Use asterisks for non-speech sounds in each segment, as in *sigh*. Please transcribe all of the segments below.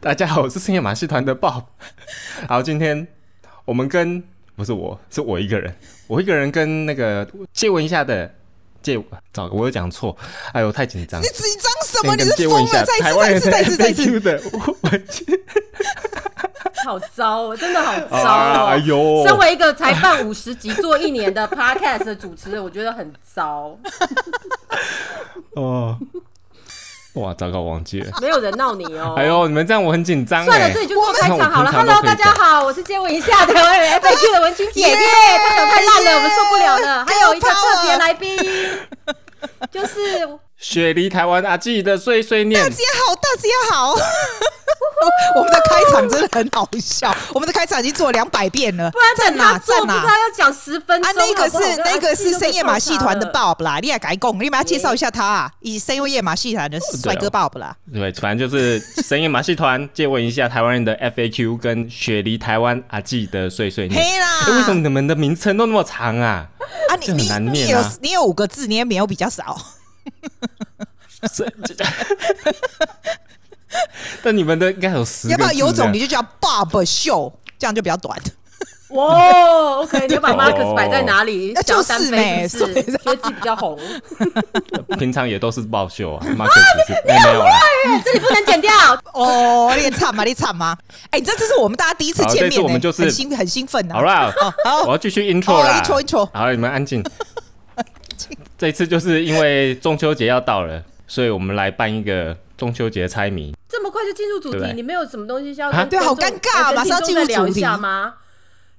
大家好，我是深夜马戏团的 Bob。*laughs* 好，今天我们跟不是我，是我一个人，我一个人跟那个借问一下的借，找，我有讲错，哎呦，太紧张，你紧张什么？你是疯了？再一次，再一次，再一次，再一次的，好糟，真的好糟哦！哎呦，身为一个才办五十集做一年的 Podcast 的主持人，我觉得很糟。*laughs* 哦。哇，糟糕，忘记了，没有人闹你哦。哎呦，你们这样我很紧张。算了，自己就做开场好了。Hello，大家好，我是接吻一下台湾人 FAQ 的文君姐姐。开场太烂了，我们受不了了。还有一个特别来宾，就是雪梨台湾阿纪的碎碎念。大家好，大家好。*laughs* 我们的开场真的很好笑，我们的开场已经做了两百遍了。不然在哪？在哪？他要讲十分钟。啊，那个是那个是深夜马戏团的 Bob 啦，你也该讲，你们要介绍一下他啊，以深夜马戏团的帅哥 Bob 啦。对，反正就是深夜马戏团，借问一下台湾人的 FAQ 跟雪梨台湾阿纪的碎碎念。嘿啦，为什么你们的名称都那么长啊？啊，你你你有你有五个字，你也没有比较少。*laughs* *laughs* 但你们的应该有十个，要不要有种你就叫 Bob 秀，这样就比较短。哇，OK，*laughs* 你要把 Marcus 摆在哪里？那就是没是，觉得自己比较红。平常也都是 Bob 秀啊，Marcus 是没有了，这里不能剪掉。哦，你惨吗？你惨吗？哎，这这是我们大家第一次见面，我们就是很兴很兴奋的。好了，好，我要继续 intro 啦，intro intro。好，你们安静。*laughs* 这一次就是因为中秋节要到了，所以我们来办一个。中秋节猜谜，这么快就进入主题？你没有什么东西需要？对，好尴尬，马上进入主题吗？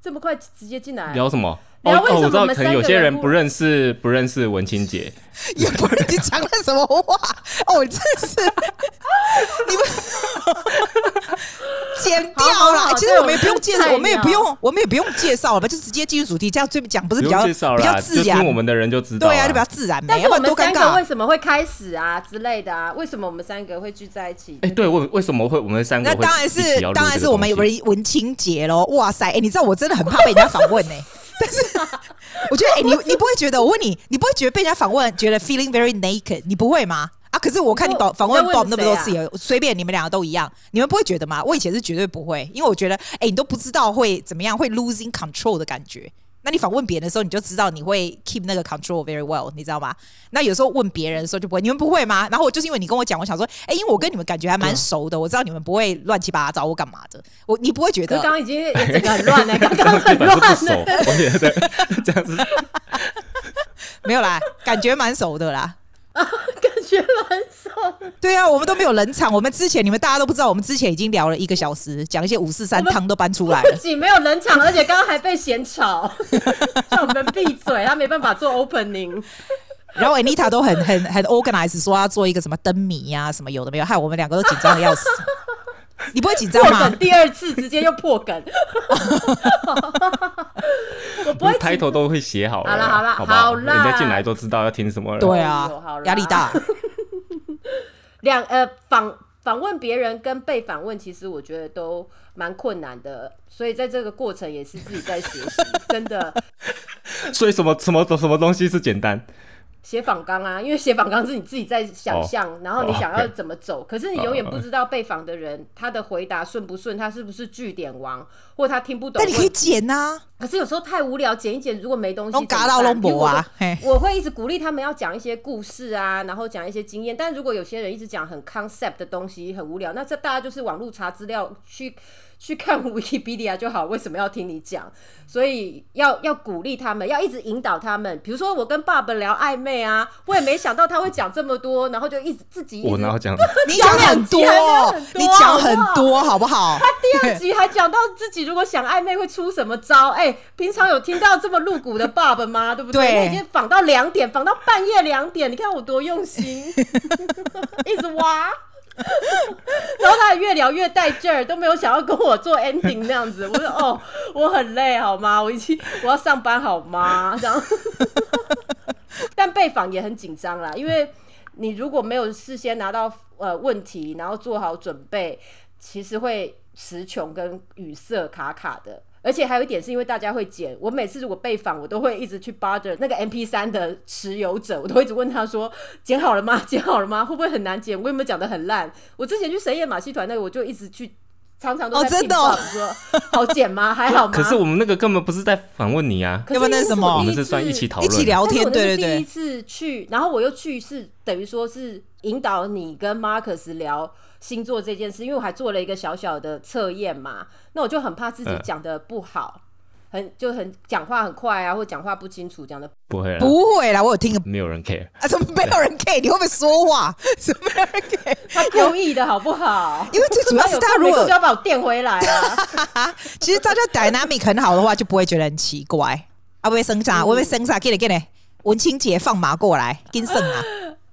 这么快直接进来？聊什么？哦哦，我知道，可能有些人不认识不认识文清姐，*laughs* 也不认识讲了什么话哦，真是 *laughs* 你们 *laughs* 剪掉了。其实我们也不用介绍，我们也不用，我们也不用介绍了吧，就直接进入主题，这样最讲不是比较比较自然？听我们的人就知道，对啊，就比较自然。但是我们三个为什么会开始啊之类的啊？为什么我们三个会聚在一起？哎，对，为为什么会我们三个？那当然是当然是我们文文青节喽！哇塞，哎，你知道我真的很怕被人家访问呢。*laughs* 但是，我觉得，哎、欸，你你不会觉得？我问你，你不会觉得被人家访问，觉得 feeling very naked？你不会吗？啊，可是我看你访访问 Bob 那么多次，也随便你们两个都一样，你们不会觉得吗？我以前是绝对不会，因为我觉得，哎、欸，你都不知道会怎么样，会 losing control 的感觉。那你访问别人的时候，你就知道你会 keep 那个 control very well，你知道吗？那有时候问别人的时候就不会，你们不会吗？然后我就是因为你跟我讲，我想说，哎、欸，因为我跟你们感觉还蛮熟的，嗯、我知道你们不会乱七八糟找我干嘛的。我你不会觉得？刚刚已经整个很乱了，*laughs* 刚刚很乱。我觉得这样子 *laughs* 没有啦，感觉蛮熟的啦。啊，*laughs* 感觉蛮爽。对啊，我们都没有冷场。我们之前你们大家都不知道，我们之前已经聊了一个小时，讲一些五四三汤都搬出来了。不仅没有冷场，而且刚刚还被嫌吵，叫我们闭嘴，他没办法做 opening。然后 Anita 都很很很 organized，说要做一个什么灯谜呀，什么有的没有，害我们两个都紧张的要死。你不会紧张吗？第二次直接又破梗，*laughs* 我不会。开头都会写好了，好了好了，好，好啦，人家进来都知道要听什么了。对啊，压力大。*laughs* 两呃访访问别人跟被访问，其实我觉得都蛮困难的，所以在这个过程也是自己在学习，真的。*laughs* 所以什么什么什么东西是简单？写访纲啊，因为写访纲是你自己在想象，oh, 然后你想要怎么走，oh, okay. 可是你永远不知道被访的人、oh, okay. 他的回答顺不顺，他是不是句点王，或他听不懂。但你可以剪呐、啊，可是有时候太无聊，剪一剪如果没东西，嘎到龙博啊我！我会一直鼓励他们要讲一些故事啊，然后讲一些经验。但如果有些人一直讲很 concept 的东西，很无聊，那这大家就是网络查资料去。去看 *laughs* Wikipedia 就好，为什么要听你讲？所以要要鼓励他们，要一直引导他们。比如说我跟爸爸聊暧昧啊，我也没想到他会讲这么多，然后就一直自己一直我然后讲，*laughs* 你讲很多，你讲很多好不好？他 *laughs* 第二集还讲到自己如果想暧昧会出什么招？哎、欸，平常有听到这么露骨的爸爸吗？对不对？我已经仿到两点，仿到半夜两点，你看我多用心，一直挖。*laughs* 然后他越聊越带劲儿，都没有想要跟我做 ending 那样子。我说：“哦，我很累，好吗？我已经我要上班，好吗？”这样。*laughs* 但被访也很紧张啦，因为你如果没有事先拿到呃问题，然后做好准备，其实会词穷跟语塞卡卡的。而且还有一点是因为大家会剪，我每次如果被访，我都会一直去 bother 那个 MP 三的持有者，我都会一直问他说：剪好了吗？剪好了吗？会不会很难剪？我有没有讲的很烂？我之前去神演马戏团那个，我就一直去。常常都在真的哦，说 *laughs* 好剪吗？还好吗？可是我们那个根本不是在访问你啊，那什么？我们是算一起讨论、一起聊天，对对对。第一次去，然后我又去是等于说是引导你跟 Marcus 聊星座这件事，因为我还做了一个小小的测验嘛，那我就很怕自己讲的不好。嗯很就很讲话很快啊，或讲话不清楚，讲的不会啦，不会啦，我有听个，没有人 care 啊，怎么没有人 care？你会不会说话？*laughs* 怎么没有人 care？他故意的好不好？因为最主要是他如果就要把我电回来啊。*laughs* 其实大家 dynamic 很好的话，就不会觉得很奇怪。啊，不会生啥？我会生啥？给你给你，文清姐放马过来，跟胜啊！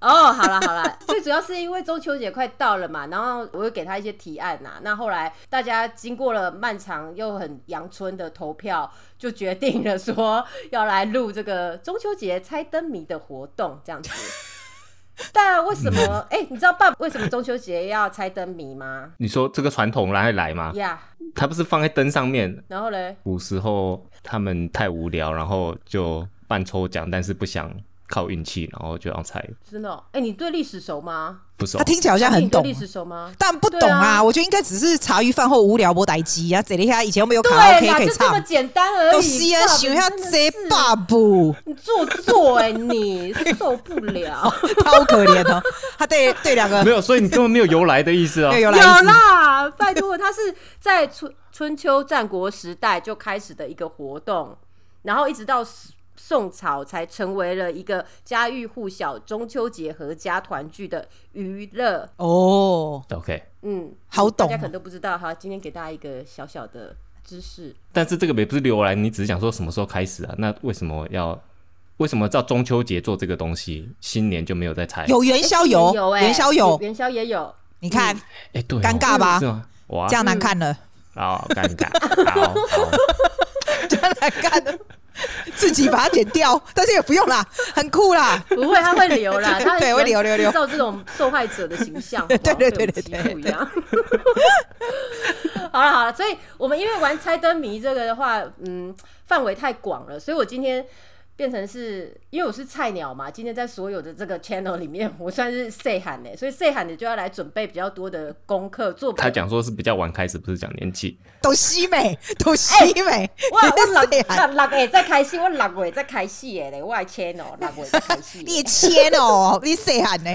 哦，好了好了，*laughs* 最主要是因为中秋节快到了嘛，然后我又给他一些提案呐、啊。那后来大家经过了漫长又很阳春的投票，就决定了说要来录这个中秋节猜灯谜的活动，这样子。*laughs* 但为什么？哎、欸，你知道爸为什么中秋节要猜灯谜吗？你说这个传统来来吗？呀，Yeah. 他不是放在灯上面，然后嘞，古时候他们太无聊，然后就办抽奖，但是不想。靠运气，然后就要猜。真的、喔？哎、欸，你对历史熟吗？不熟。他听起来好像很懂。历史熟吗？但不懂啊！啊我觉得应该只是茶余饭后无聊播台机啊，这里下以前我们有卡拉 OK 可以唱，就这么简单而已。都是啊，想一下这爸不？你做作哎、欸，你受不了，*laughs* 他好可怜哦。他对对两个没有，所以你根本没有由来的意思啊、哦。有，有啦，拜托，他是在春春秋战国时代就开始的一个活动，然后一直到。宋朝才成为了一个家喻户晓中秋节合家团聚的娱乐哦。OK，嗯，好懂，大家可能都不知道哈。今天给大家一个小小的知识，但是这个也不是由来，你只是想说什么时候开始啊？那为什么要为什么叫中秋节做这个东西？新年就没有在拆？有元宵有，元宵有，元宵也有。你看，哎，对，尴尬吧？是吗？哇，这样难看了，好尴尬，好，这样难看了。自己把它剪掉，但是也不用啦，很酷啦。不会，他会留啦，*laughs* 他对会留留留，照这种受害者的形象，对对对对对，不一样。*laughs* 好了好了，所以我们因为玩猜灯谜这个的话，嗯，范围太广了，所以我今天。变成是因为我是菜鸟嘛，今天在所有的这个 channel 里面，我算是细汉的，所以细汉的就要来准备比较多的功课做。他讲说是比较晚开始，不是讲年纪。都西美，都西美。我我 *laughs* 六六月再开始，我六月再开始的嘞，我还 channel 六月再开始。*laughs* 你 channel，你细汉的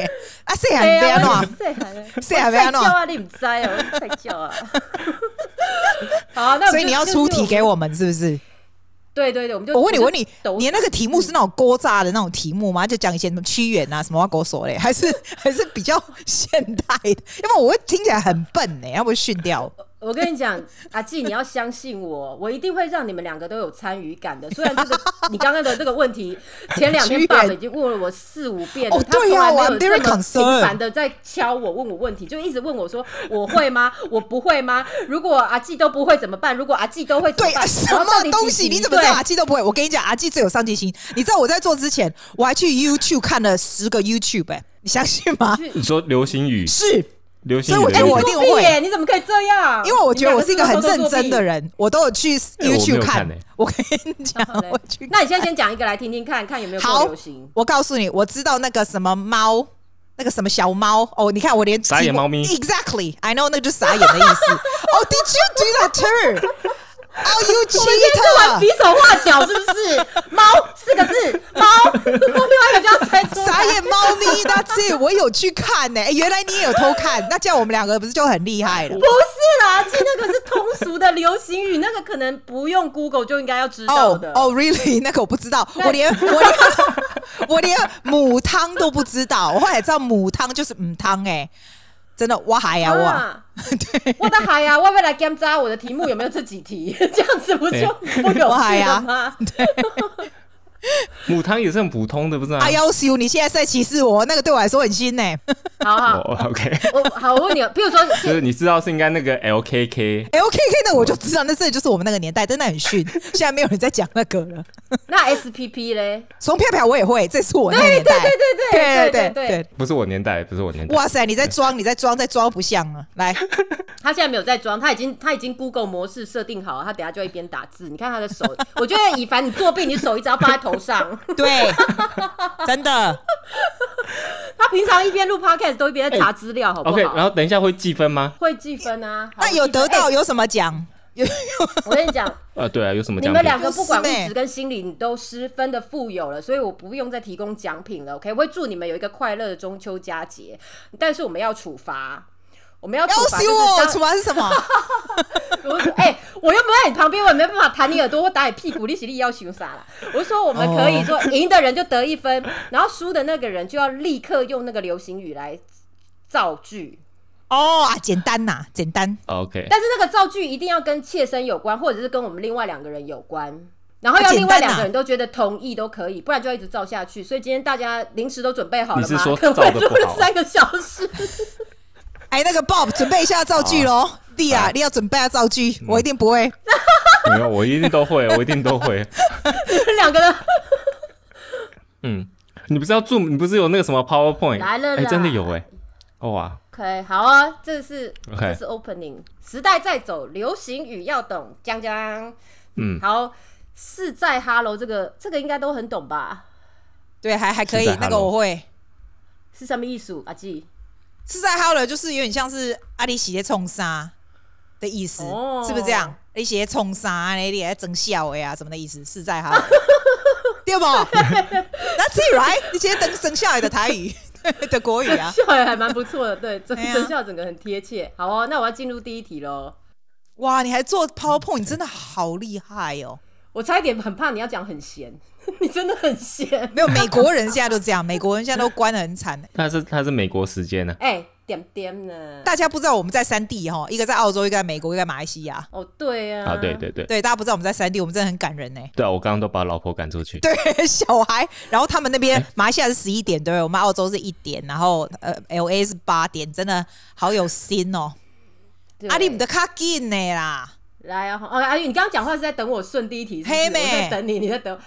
啊，细汉不要乱，细汉的，细汉不要乱啊，你唔知哦，菜鸟啊。*laughs* 好，那所以你要出题给我们，是不是？对对对，我们就我问你，我问你，你的那个题目是那种锅炸的那种题目吗？就讲一些什么屈原啊，什么挖狗锁嘞，还是还是比较 *laughs* 现代的？要不然我会听起来很笨呢，要不会训掉？我跟你讲，*laughs* 阿纪，你要相信我，我一定会让你们两个都有参与感的。虽然这个你刚刚的这个问题，前两天爸爸已经问了我四五遍了，他从来没有这么频繁的在敲我问我问题，就一直问我说我会吗？我不会吗？如果阿纪都不会怎么办？如果阿纪都会怎么办？对，什么东西？你怎么知道阿纪都不会？我跟你讲，阿纪最有上进心。你知道我在做之前，我还去 YouTube 看了十个 YouTube，哎，你相信吗？你说流星雨是。所以我觉得我一定会，你怎么可以这样？因为我觉得我是一个很认真的人，我都有去 YouTube 看。我跟你讲，我去。那你现在先讲一个来听听看，看有没有好流行。我告诉你，我知道那个什么猫，那个什么小猫哦，你看我连傻眼猫咪，Exactly，I know 那个就是傻眼的意思。Oh, *laughs* did you do that too? Oh, you cheater！*laughs* 我们今天是玩比手画脚是不是？猫四个字，猫，*laughs* 另外一个叫猜出傻眼猫咪，那字我有去看呢、欸。原来你也有偷看，那这样我们两个不是就很厉害了？不是啦，其实那个是通俗的流行语，那个可能不用 Google 就应该要知道的。哦、oh,，Really？*laughs* 那个我不知道，我连我连 *laughs* 我连母汤都不知道。我后来知道母汤就是母汤哎。真的，我海呀，我对，我的海呀，外面来检查我的题目有没有这几题，这样子不就不有趣了吗？对，*laughs* 母汤也是很普通的，不是吗？啊，要求你现在在歧视我，那个对我来说很新呢。好好、*laughs* oh,，OK，我好，我问你，比如说，*laughs* 就是你知道是应该那个 LKK，LKK LKK 的我就知道，那这就是我们那个年代，真的很逊。现在没有人在讲那个了。那 SPP 嘞？松飘飘我也会，这是我那个年代。对对对对对对对对，不是我年代，不是我年代。哇塞，你在装，你在装，在装不像啊。来，他现在没有在装，他已经他已经 Google 模式设定好了，他等下就一边打字。你看他的手，我觉得以凡你作弊，你手一直要放在头上。*laughs* 对。真的，*laughs* 他平常一边录 podcast 都一边在查资料，好不好？OK，然后等一下会计分吗？会计分啊。那有得到有什么奖？有，我跟你讲，呃，对啊，有什么奖？你们两个不管物质跟心理，你都十分的富有了，所以我不用再提供奖品了。OK，我会祝你们有一个快乐的中秋佳节，但是我们要处罚。我们要处罚，我处罚是什么？*laughs* 我哎、欸，我又不在你旁边，我也没办法弹你耳朵或打你屁股，你是力要凶啥了？我就说我们可以说赢的人就得一分，然后输的那个人就要立刻用那个流行语来造句。哦啊，简单呐，简单。OK。但是那个造句一定要跟切身有关，或者是跟我们另外两个人有关，然后要另外两个人都觉得同意都可以，不然就要一直造下去。所以今天大家临时都准备好了吗？你是说造的不好？三个小时。哎，那个 Bob 准备一下造句喽，弟啊，你要准备下造句，我一定不会。没有，我一定都会，*laughs* 我一定都会。两个人。*laughs* 嗯，你不是要做？你不是有那个什么 PowerPoint？来了，哎，真的有哎。哇。OK，好啊，这是这是 Opening。时代在走，流行语要懂，江江。嗯，好，是在 Hello 这个这个应该都很懂吧？对，还还可以，那个我会。是什么艺术？阿季。是在 Hello 就是有点像是阿里洗的冲杀的意思，哦、是不是这样？你洗冲杀，你你在争笑呀什么的意思？是在 Hello *laughs* 对不？That's it right？你写等生笑的台语 *laughs* 的国语啊，笑也还蛮不错的，对，真真笑整个很贴切。好哦，那我要进入第一题喽。哇，你还做 PowerPoint，你真的好厉害哦！我差一点很怕你要讲很闲。*laughs* 你真的很闲，没有美国人现在都这样，美国人现在都关的很惨。他是他是美国时间呢？哎，点点呢？大家不知道我们在三地哈，一个在澳洲，一个在美国，一个在马来西亚。哦，对呀。啊，对对对对，大家不知道我们在三地，我们真的很感人呢。对啊，我刚刚都把老婆赶出去。对，小孩，然后他们那边马来西亚是十一点，对，我们澳洲是一点，然后呃，LA 是八点，真的好有心哦。阿里姆的卡紧呢啦，来啊，哦，阿姨，你刚刚讲话是在等我顺第一题，黑妹在等你，你在等。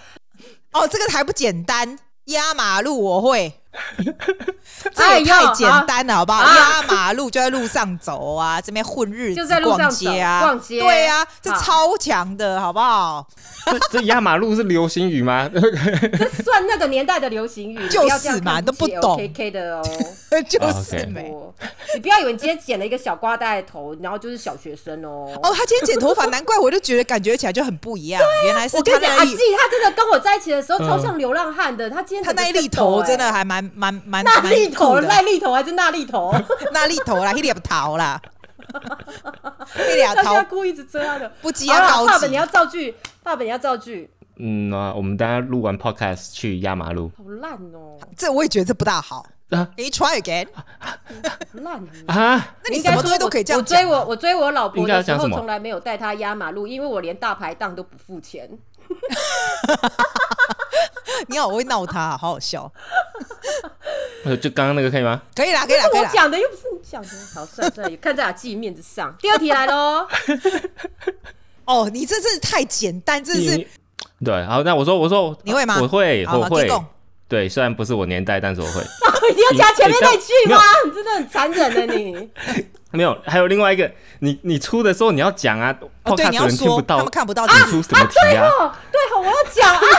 哦，这个还不简单，压马路我会。*laughs* 这也太简单了，好不好？压马路就在路上走啊，这边混日子，逛街啊，逛街。对啊，这超强的，好不好？这这压马路是流行语吗？*laughs* 这算那个年代的流行语，*laughs* 就是嘛，都不懂。K K 的哦，就是没。你不要以为你今天剪了一个小瓜带头，然后就是小学生哦。哦，他今天剪头发，难怪我就觉得感觉起来就很不一样。原来是我跟你讲，阿季他真的跟我在一起的时候超像流浪汉的。他今天他那一粒头真的还蛮。蛮蛮那粒头，赖粒头还是那粒 *laughs* 头？那粒头啦，一点不逃啦，一点逃。故意一直遮他的，不急啊，爸爸你要造句，爸爸你要造句。嗯啊，我们等下录完 podcast 去压马路。好烂哦，这我也觉得这不大好。你 try again，烂啊！那你什么东西都可以这样。我追我，我追我老婆的时候，从来没有带她压马路，因为我连大排档都不付钱。*laughs* 你好，我会闹他，好好笑。就刚刚那个可以吗？可以啦，可以啦。我讲的又不是你讲的，好帅帅，看在自己面子上。第二题来喽。*laughs* 哦，你这真是太简单，这是。对，好，那我说，我说，你会吗？我会，我会。对，虽然不是我年代，但是我会。*laughs* 你要加前面那句吗？你真的很残忍的你。没有，还有另外一个，你你出的时候你要讲啊，对，你要说，他们看不到。你出什么题啊？对哦，我要讲啊。*laughs*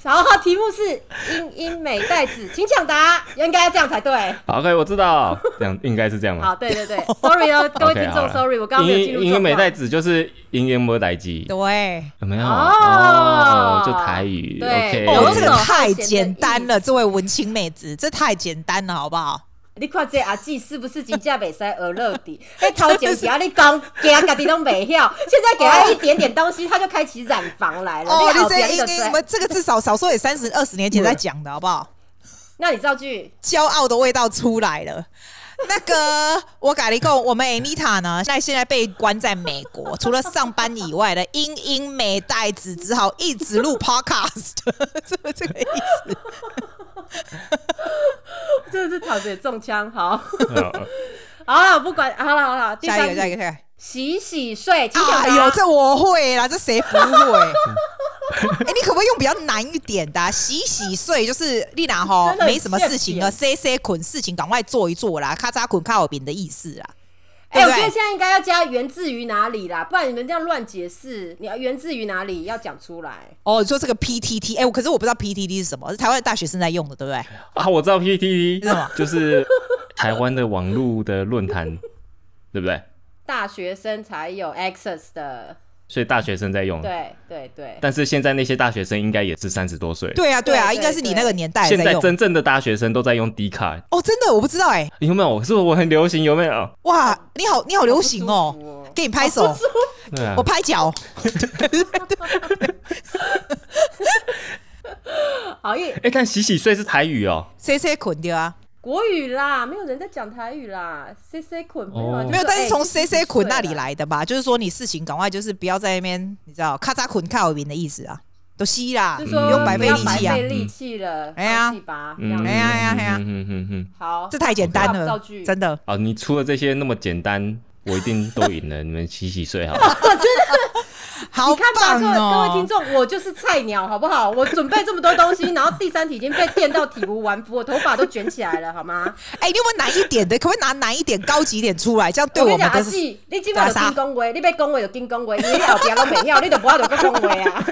然后题目是英英美代子，请抢答，应该要这样才对。好，OK，我知道，这样应该是这样吗？好，对对对，Sorry 哦，*laughs* 各位听众，Sorry，我刚刚没有进入。英英美代子就是英英没代机，对，有没有？哦，就台语，OK，哦，这个太简单了，这位文青妹子，这太简单了，好不好？你看这阿季是不是真正袂使学乐的？*laughs* 哎，头前是啊，你讲，给他家己都没晓，现在给他一点点东西，他就开启染房来了。哦，你这英英，我们这个至少少说也三十二十年前在讲的好不好？那你造句，骄傲的味道出来了。那个，我改了一个，我们 Anita 呢，在现在被关在美国，除了上班以外的，英英美袋子只好一直录 Podcast，是不是这个意思？*laughs* 真的是躺着也中枪，好，好了，不管，好了好了，下一个，下一个，下一个，洗洗睡，哎呦，这我会啦，这谁不会？*laughs* 哎、欸，你可不可以用比较难一点的、啊？洗洗睡就是丽娜哈，没什么事情了塞塞捆事情赶快做一做啦，咔嚓捆靠饼的意思啦。哎、欸，我觉得现在应该要加源自于哪里啦，不然你们这样乱解释，你要源自于哪里要讲出来。哦，你说这个 P T T，哎、欸，可是我不知道 P T T 是什么，是台湾的大学生在用的，对不对？啊，我知道 P T T 是什么，就是台湾的网络的论坛，对不对？大学生才有 access 的。所以大学生在用，对对对。但是现在那些大学生应该也是三十多岁。对啊对啊，应该是你那个年代。现在真正的大学生都在用 D 卡。哦，真的我不知道哎。有没有？是不是我很流行？有没有？哇，你好，你好流行哦！给你拍手，我拍脚。*laughs* 好耶！哎，看洗洗睡是台语哦。C C 捆掉啊。国语啦，没有人在讲台语啦。C C 捆没有，没有，但是从 C C 捆那里来的吧？就是说你事情赶快，就是不要在那边，你知道，咔嚓捆靠边的意思啊，都吸啦，不用白费力气啊，费力气了，哎呀，哎呀哎呀哎呀，嗯嗯嗯，好，这太简单了，真的。啊，你出了这些那么简单，我一定都赢了。你们洗洗睡好了。我觉得。*laughs* 好、哦、你看吧，各位各位听众，我就是菜鸟，好不好？我准备这么多东西，然后第三题已经被电到体无完肤，我头发都卷起来了，好吗？*laughs* 哎、欸，你有没有难一点的？可不可以拿难一点、高级一点出来？这样对我们的。你基本上金恭维，你被恭维就金恭维，你后边都没要，你都不要就不恭维啊。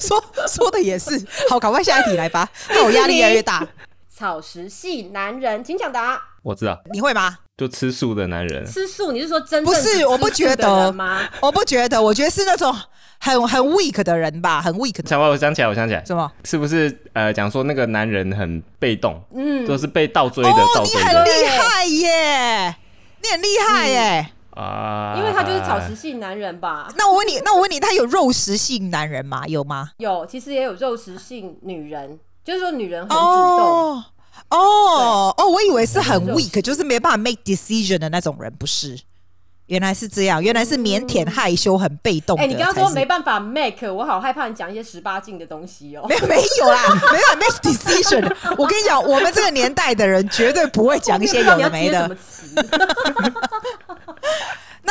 说说的也是，好，赶快下一题来吧，*laughs* 那我压力越来越大。草食系男人，请抢答。我知道，你会吗？就吃素的男人，吃素？你是说真正不是？我不觉得吗？我不觉得，我觉得是那种很很 weak 的人吧，很 weak 的。想我想起来，我想起来，什么？是不是呃，讲说那个男人很被动，嗯，都是被倒追的，倒追的。你很厉害耶，你很厉害耶啊！因为他就是草食性男人吧？那我问你，那我问你，他有肉食性男人吗？有吗？有，其实也有肉食性女人，就是说女人很主动。哦哦哦，我以为是很 weak，就是没办法 make decision 的那种人，不是？原来是这样，原来是腼腆害羞、很被动。哎，你刚刚说没办法 make，我好害怕你讲一些十八禁的东西哦。没有没有啦，没有 *laughs* make decision。我跟你讲，我们这个年代的人绝对不会讲一些有的没的。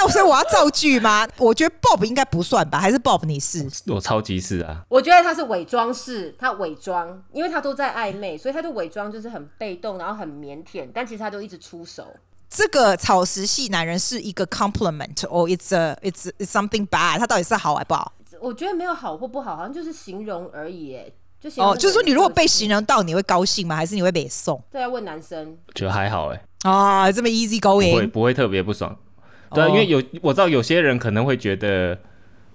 那所以我要造句吗？*laughs* 我觉得 Bob 应该不算吧，还是 Bob 你是？我超级是啊！我觉得他是伪装式，他伪装，因为他都在暧昧，所以他的伪装就是很被动，然后很腼腆，但其实他都一直出手。这个草食系男人是一个 compliment，or、oh, it's a it's, it's something bad？他到底是好还不好？我觉得没有好或不好，好像就是形容而已。哎，就形容。哦，就是说你如果被形容到，你会高兴吗？还是你会被送？这要问男生。我觉得还好哎。啊，这么 easy going，不会不会特别不爽。对啊，因为有我知道有些人可能会觉得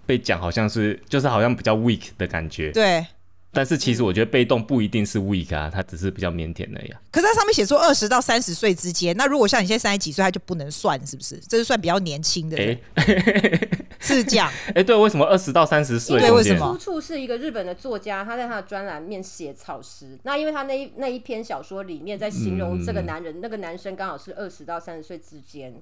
被讲好像是就是好像比较 weak 的感觉。对。但是其实我觉得被动不一定是 weak 啊，他只是比较腼腆而已。可是他上面写说二十到三十岁之间，那如果像你现在三十几岁，他就不能算是不是？这是算比较年轻的。哎，*laughs* *laughs* 是这样。哎、欸，对，为什么二十到三十岁？对，为什么？出处是一个日本的作家，他在他的专栏面写草食。那因为他那一那一篇小说里面在形容这个男人，嗯、那个男生刚好是二十到三十岁之间。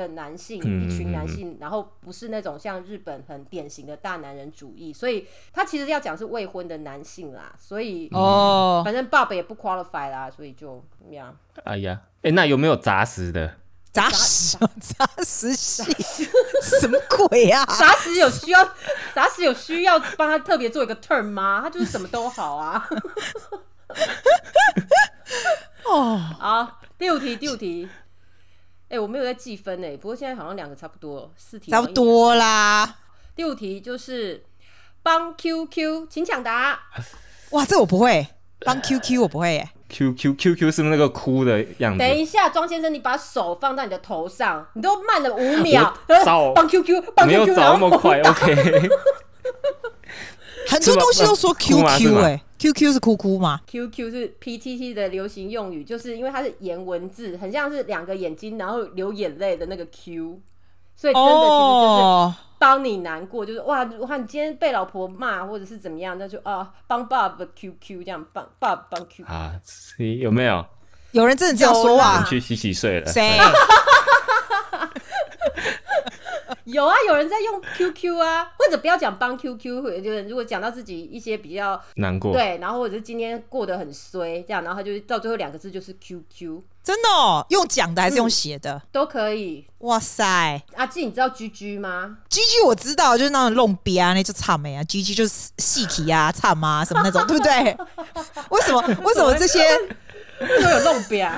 的男性，一群男性，然后不是那种像日本很典型的大男人主义，所以他其实要讲是未婚的男性啦，所以哦，反正爸爸也不 qualify 啦，所以就怎么样？哎呀，哎，那有没有杂食的？杂食，杂食系，*laughs* 什么鬼啊？*laughs* 杂食有需要，杂食有需要帮他特别做一个 turn 吗？他就是什么都好啊。哦，*laughs* 好，第五题，第五题。哎、欸，我没有在计分哎，不过现在好像两个差不多，四题差不多啦。第五题就是帮 QQ，请抢答。*laughs* 哇，这我不会，帮 QQ 我不会耶。QQ QQ 是那个哭的样子。等一下，庄先生，你把手放到你的头上，你都慢了五秒。找 *laughs* 帮 QQ，帮 QQ，没有找那么快。OK。*laughs* 很多东西都说 QQ 哎。Q Q 是哭哭吗？Q Q 是 P T T 的流行用语，就是因为它是颜文字，很像是两个眼睛，然后流眼泪的那个 Q，所以真的其实就是帮你难过，就是哇哇，你今天被老婆骂或者是怎么样，那就啊帮爸爸 Q Q 这样帮爸爸帮 Q Q 啊，有没有？有人真的这样说话？去洗洗睡了。谁？*laughs* 有啊，有人在用 QQ 啊，或者不要讲帮 QQ，或者就是如果讲到自己一些比较难过，对，然后或者是今天过得很衰，这样，然后他就到最后两个字就是 QQ，真的哦，用讲的还是用写的、嗯、都可以。哇塞，阿季，你知道 GG 吗？GG 我知道，就是那种弄边啊，那就差没啊，GG 就是细体啊，唱啊什么那种，对不对？为什么？为什么这些？都有弄表，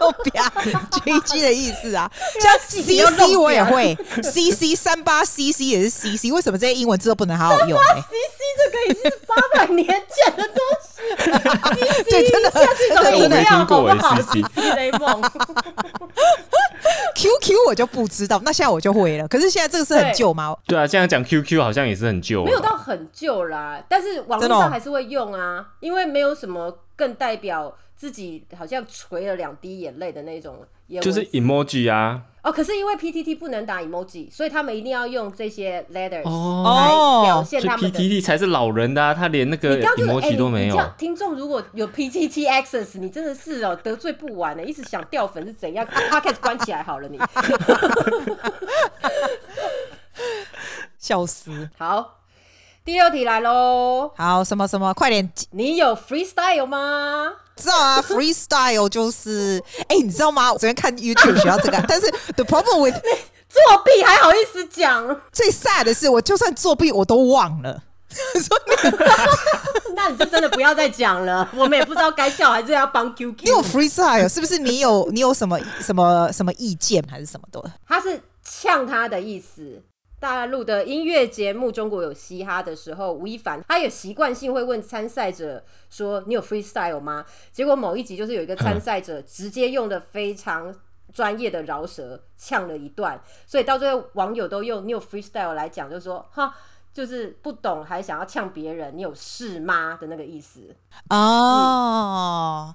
弄表，GG *laughs* 的意思啊，像 CC 我也会，CC 三八 CC 也是 CC，为什么这些英文字都不能好好用？三八 CC 这个已经是八百年前的东西，*laughs* 对，真的，真的我没听过哎，CC 雷梦，*laughs* QQ 我就不知道，那现在我就会了。可是现在这个是很旧吗？对啊，现在讲 QQ 好像也是很旧，没有到很旧啦，但是网络上还是会用啊，因为没有什么更代表。自己好像垂了两滴眼泪的那种，就是 emoji 啊。哦，可是因为 PTT 不能打 emoji，所以他们一定要用这些 letters 哦，来表现他们。PTT 才是老人的啊，他连那个 emoji 都没有。欸、听众如果有 PTT *laughs* access，你真的是哦得罪不完的，一直想掉粉是怎样？他开始关起来好了，你 *laughs* 笑死。好。第六题来喽！好，什么什么，快点！你有 freestyle 吗？知道啊，freestyle 就是，哎、欸，你知道吗？我昨天看 YouTube 学到这个，*laughs* 但是 the problem with 作弊还好意思讲？最 sad 的是，我就算作弊我都忘了。*laughs* 那你就真的不要再讲了，我们也不知道该笑还是要帮 QQ。你有 freestyle 是不是？你有你有什么什么什么意见还是什么的？他是呛他的意思。大陆的音乐节目《中国有嘻哈》的时候，吴亦凡他有习惯性会问参赛者说：“你有 freestyle 吗？”结果某一集就是有一个参赛者直接用的非常专业的饶舌呛了一段，所以到最后网友都用“你有 freestyle” 来讲，就是说哈，就是不懂还想要呛别人，你有事吗的那个意思哦。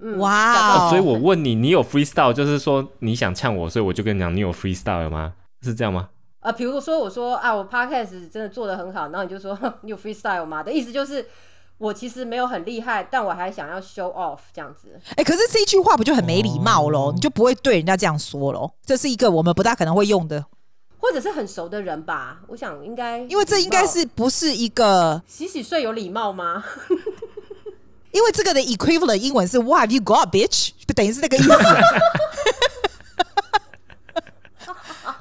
嗯，哇、哦！所以我问你，你有 freestyle，就是说你想呛我，所以我就跟你讲，你有 freestyle 吗？是这样吗？呃，比如说我说啊，我 podcast 真的做的很好，然后你就说 *laughs* 你有 freestyle 吗？的意思就是我其实没有很厉害，但我还想要 show off 这样子。哎、欸，可是这一句话不就很没礼貌喽、哦？你就不会对人家这样说喽？这是一个我们不大可能会用的，或者是很熟的人吧？我想应该，因为这应该是不是一个洗洗睡有礼貌吗？*laughs* 因为这个的 equivalent 英文是 What have you got, bitch？不等于是那个意思。*laughs*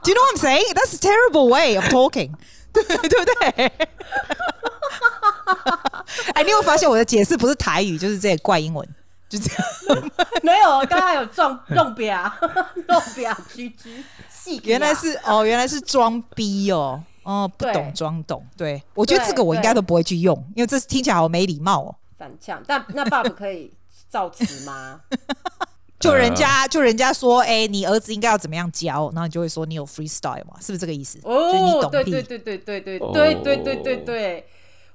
Do you know what I'm saying? That's a terrible way of talking，对 *laughs* 对不对？哎，你有发现我的解释不是台语，就是这个怪英文，就这样。*laughs* 没有，刚刚有装弄表，弄表 GG，*laughs* 原来是哦，原来是装逼哦，哦，不懂装懂。对，我觉得这个我应该都不会去用，因为这听起来好没礼貌哦。反呛，但那爸爸可以造词吗？就人家就人家说，哎、欸，你儿子应该要怎么样教，然后你就会说你有 freestyle 嘛，是不是这个意思？哦，就你懂对对对对对对对对对对对，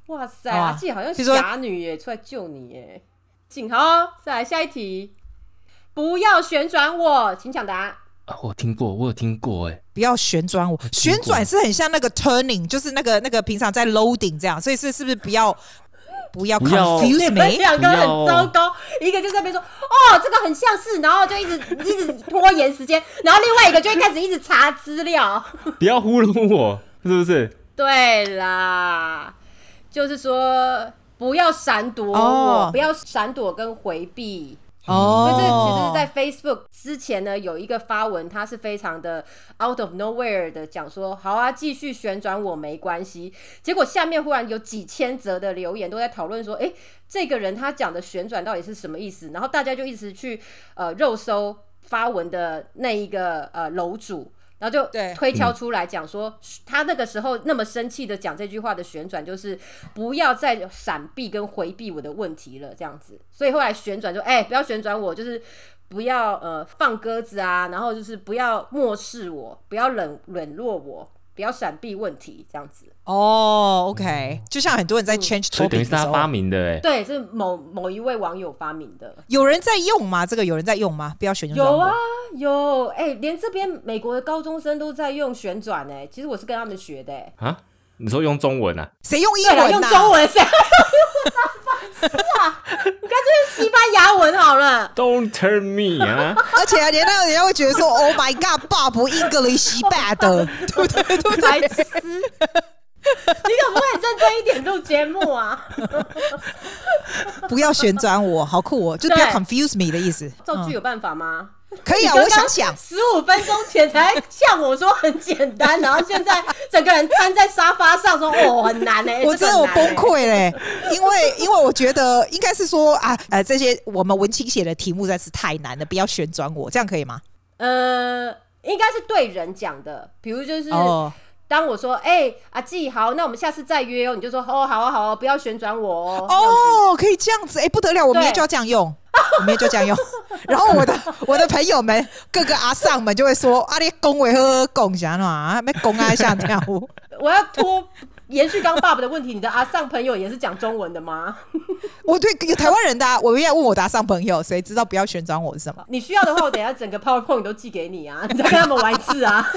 哇塞，阿季好像侠女耶，出来救你耶，静好，再来下一题，不要旋转我，请抢答。啊，我听过，我有听过，哎，不要旋转我，旋转是很像那个 turning，就是那个那个平常在 loading 这样，所以是是不是不要？不要 confuse me，两个很糟糕，一个就在那边说哦，这个很像是，然后就一直一直拖延时间，然后另外一个就会开始一直查资料。*laughs* 不要糊弄我，是不是？对啦，就是说不要闪躲我，oh. 不要闪躲跟回避。哦，所以这其实是在 Facebook 之前呢，有一个发文，他是非常的 out of nowhere 的讲说，好啊，继续旋转我没关系。结果下面忽然有几千则的留言都在讨论说，哎，这个人他讲的旋转到底是什么意思？然后大家就一直去呃肉搜发文的那一个呃楼主。然后就推敲出来讲说，他那个时候那么生气的讲这句话的旋转，就是不要再闪避跟回避我的问题了，这样子。所以后来旋转就，哎，不要旋转我，就是不要呃放鸽子啊，然后就是不要漠视我，不要冷冷落我。不要闪避问题，这样子哦。Oh, OK，就像很多人在 change topic 所以等于是他发明的哎。对，是某某一位网友发明的。有人在用吗？这个有人在用吗？不要旋转。有啊，有哎、欸，连这边美国的高中生都在用旋转哎。其实我是跟他们学的哎。啊？你说用中文啊？谁用英文、啊？用中文谁？*laughs* 是啊，你干脆用西班牙文好了。Don't turn me 啊！*laughs* 而且连那个人家会觉得说，Oh my God，Bob English bad，对不对？对不白对？痴！你可不可以认真一点录节目啊？*laughs* 不要旋转我，好酷哦！就不要 confuse me 的意思。造句有办法吗？可以啊，我想想，十五分钟前才向我说很简单，然后现在整个人瘫在沙发上说哦很难呢、*laughs* 欸，我真的我崩。溃嘞，因为 *laughs* 因为我觉得应该是说啊呃这些我们文青写的题目实在是太难了，不要旋转我，这样可以吗？呃，应该是对人讲的，比如就是。哦，当我说“哎、欸，阿季好，那我们下次再约哦”，你就说“哦，好啊，好啊，不要旋转我哦。”哦，可以这样子，哎、不得了，我明天就要这样用，我明天就这样用。*laughs* 然后我的我的朋友们，各个阿上们就会说：“啊，你恭维呵恭啥嘛？没恭啊，像跳舞。”我要拖延续刚爸爸的问题，你的阿上朋友也是讲中文的吗？*laughs* 我对有台湾人的、啊，我原来问我的阿上朋友，谁知道不要旋转我是什么？你需要的话，我等一下整个 PowerPoint 都寄给你啊，你再跟他们玩一次啊。*laughs*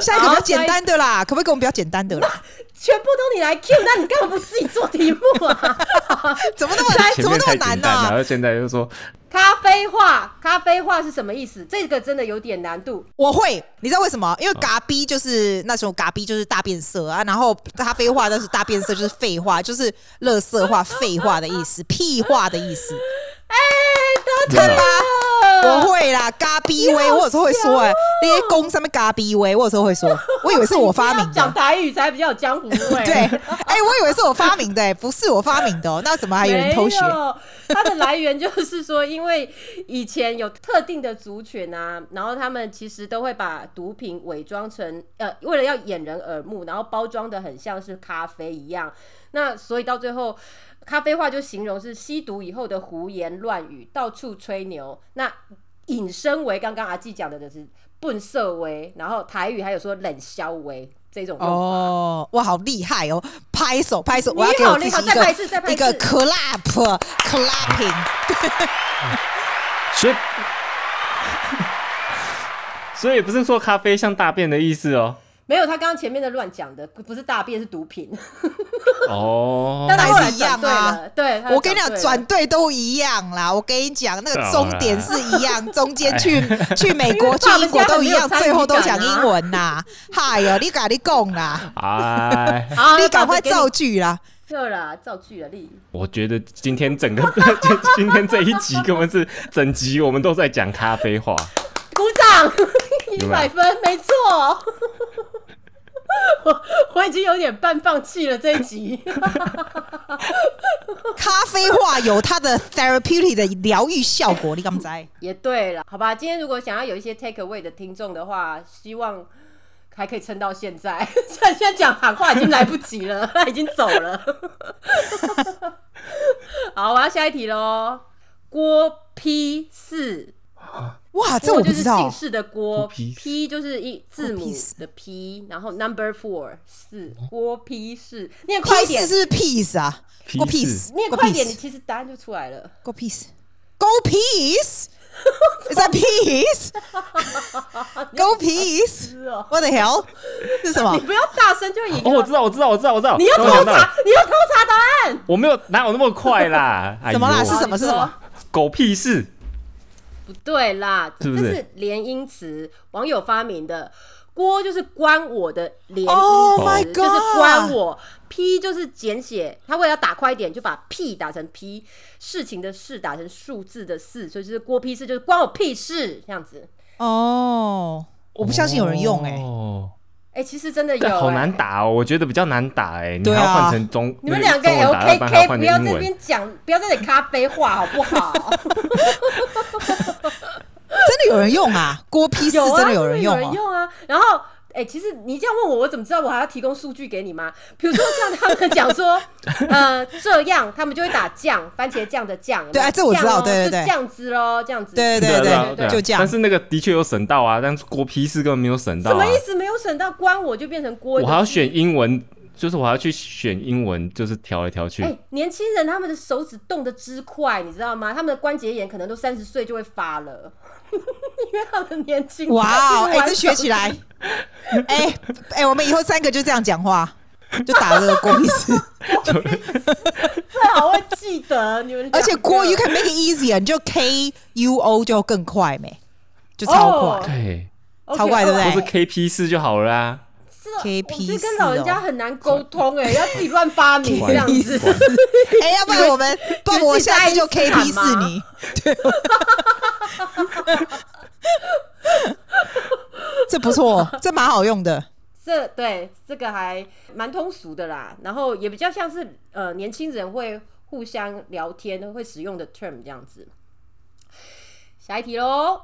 下一个比较简单的啦，可不可以给我们比较简单的啦？*laughs* 全部都你来 Q，那你干嘛不自己做题目啊？*laughs* 怎么那么难？怎么那么难呢、然后现在就说咖啡话，咖啡话是什么意思？这个真的有点难度。我会，你知道为什么？因为嘎逼就是那时候嘎逼就是大变色啊，然后咖啡话但是大变色，就是废话，就是垃圾话、废话的意思，屁话的意思。哎、都真的对了，我会啦，嘎逼威，我有时候会说 *laughs* 哎、欸，那些公上面嘎逼威，我有时候会说，我以为是我发明的。讲台语才比较有江湖味。对，哎、欸，我以为是我发明的、欸，不是我发明的、喔，那怎么还有人偷学？它的来源就是说，因为以前有特定的族群啊，然后他们其实都会把毒品伪装成呃，为了要掩人耳目，然后包装的很像是咖啡一样。那所以到最后，咖啡话就形容是吸毒以后的胡言乱语，到处吹牛。那引申为刚刚阿纪讲的就是笨色威，然后台语还有说冷笑威这种用法。哦，哇，好厉害哦！拍手拍手，你我要给我自己好厉害再拍一次再拍一次一个 clap clapping。*laughs* 所以，*laughs* 所以也不是说咖啡像大便的意思哦。没有，他刚刚前面的乱讲的，不是大便是毒品。*laughs* 哦，但他后来还是一样啊转对了，对，我跟你讲，转对了转对都一样啦。我跟你讲，那个终点是一样，*laughs* 中间去去美国、去英国都一样，最后都讲英文呐。嗨哟，你赶紧讲啦，啊，*laughs* 你赶快造句啦。对啦，造句了，你我觉得今天整个今今天这一集根本是整集我们都在讲咖啡话。鼓掌，一百分，没错。我 *laughs* 我已经有点半放弃了这一集。*laughs* 咖啡话有它的 therapeutic 的疗愈效果，你敢不知？也对了，好吧，今天如果想要有一些 take away 的听众的话，希望还可以撑到现在。*laughs* 现在讲喊话已经来不及了，他已经走了。好，我要下一题喽。郭 P 四。哇，这我不知道就是姓。氏的郭郭 P，P 就是一字母郭 P 四的 P，然后 number four 四郭 P 四，念快一 P 点四，是 peace 啊，屁过事 peace，念快一点，你其实答案就出来了。Go peace，Go *laughs* peace，Is that peace？Go *laughs* peace？*laughs* 是哦，What the hell？是什么你？不要大声就赢哦，我了。知道，我知道，我知道，我知道。你要偷我想到了查，你要偷查答案。我没有哪有那么快啦？哎呦怎么啦？是什么？好你说是什么？狗屁事？不对啦，是不是这是连音词，网友发明的。郭就是关我的连音 Oh 词就是关我。P 就是简写，他为了要打快一点，就把 P 打成 P，事情的事打成数字的四，所以就是郭 P 事，就是关我屁事这样子。哦，我不相信有人用哎。哦，哎、其实真的有、但好欸难打哦，我觉得比较难打哎，你还要换成中，你们两个中文打要不要在这边讲，不要在这里咖啡话好不好？*laughs* 真的有人用啊？锅 *laughs* P 四真的有人用真的哦。用啊。然后，哎、其实你这样问我，我怎么知道我还要提供数据给你吗？比如说像他们讲说，*laughs* 呃，这样他们就会打酱，番茄酱的酱。对哎这我知道对对对就这样子咯，这样子。对对对啊对就这样但是那个的确有省到啊，但是郭批是根本没有省到啊什么意。思？没有省到关我就变成锅。我还要选英文，就是我还要去选英文，就是调来调去。哎、年轻人他们的手指动得之快，你知道吗？他们的关节炎可能都三十岁就会发了。因为他们年轻。哇哦，哎，这学起来，哎哎，我们以后三个就这样讲话，就打 *laughs* 这个郭医师，最好会记得你们。而且郭，you can make it easier，你就 K U O 就更快没，就超快，对，超快，对不对？不是 K P 四就好了啊。K P 这跟老人家很难沟通哎，*laughs* 要自己乱发明这样子。哎，要不然我们，不然我下次就 K P 四你。*laughs* *laughs* 这不错，这蛮好用的。这对这个还蛮通俗的啦，然后也比较像是呃年轻人会互相聊天会使用的 term 这样子。下一题喽，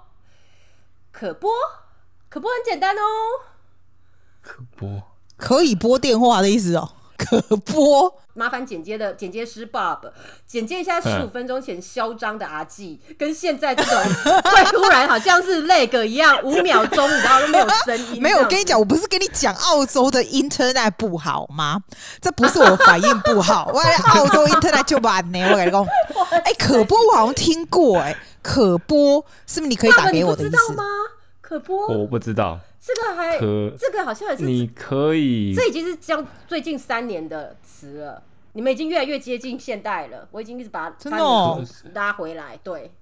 可拨，可拨很简单哦。可拨，可以拨电话的意思哦。可播，麻烦剪接的剪接师 Bob 剪接一下十五分钟前嚣张的阿纪，跟现在这种 *laughs* 会突然好像是 lag 一样，五秒钟你知道都没有声音。没有，我跟你讲，我不是跟你讲澳洲的 internet 不好吗？这不是我反应不好，我澳洲 internet 就完呢。我跟你讲，*laughs* 哎，可播我好像听过，哎，可播是不是你可以打给我的意思？知道吗？可播我不知道。这个还可这个好像也是你可以，这已经是将最近三年的词了。你们已经越来越接近现代了，我已经一直把它拉回来。对，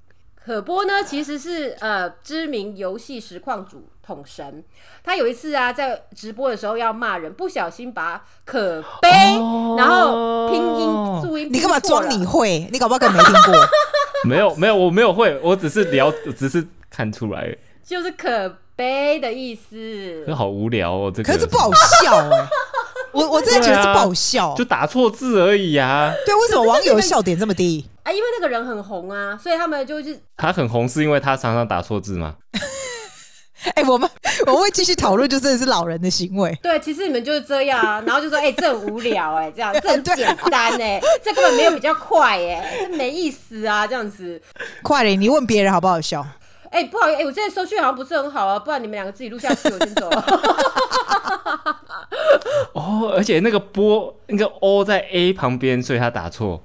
可波呢其实是呃知名游戏实况主统神，他有一次啊在直播的时候要骂人，不小心把可悲、哦、然后拼音注音，你干嘛装你会？你搞不好根本没听过。*laughs* *laughs* 没有没有，我没有会，我只是聊，只是看出来，就是可。悲的意思，这好无聊哦，这个可是不好笑哎、欸，*laughs* 我我真的觉得是不好笑，就打错字而已啊。对，为什么网友笑点这么低啊？因为那个人很红啊，所以他们就是他很红，是因为他常常打错字吗？*laughs* 哎、欸，我们我们会继续讨论，就真的是老人的行为。对，其实你们就是这样啊，然后就说哎、欸，这很无聊哎、欸，这样 *laughs* 这很简单哎、欸，这根本没有比较快哎、欸，这没意思啊，这样子。快点，你问别人好不好笑？哎、欸，不好意思，哎、欸，我现在收讯好像不是很好啊，不然你们两个自己录下去，我先走了。*laughs* 哦，而且那个波，那个 O 在 A 旁边，所以他打错。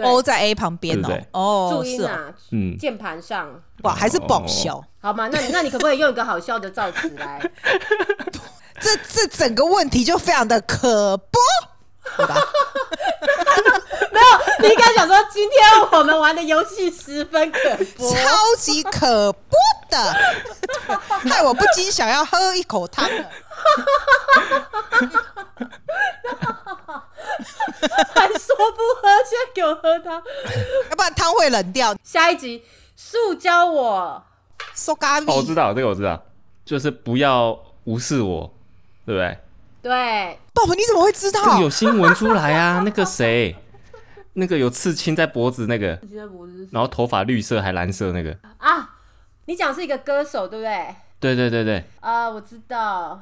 O 在 A 旁边哦，哦，注音啊，嗯，键盘上，哇，还是不好笑，好吗？那那你可不可以用一个好笑的造词来？*laughs* 这这整个问题就非常的可播，对吧？*laughs* 没有，你应该想说，今天我们玩的游戏十分可播，超级可播的，*laughs* 害我不禁想要喝一口汤了。*laughs* 还说不喝，现在给我喝汤，要不然汤会冷掉。下一集，塑胶我塑胶米，我知道这个，我知道，就是不要无视我，对不对？对，爸爸你怎么会知道？这个有新闻出来啊，*laughs* 那个谁？那个有刺青在脖子那个，然后头发绿色还蓝色那个啊？你讲是一个歌手对不对？对对对对。啊，我知道。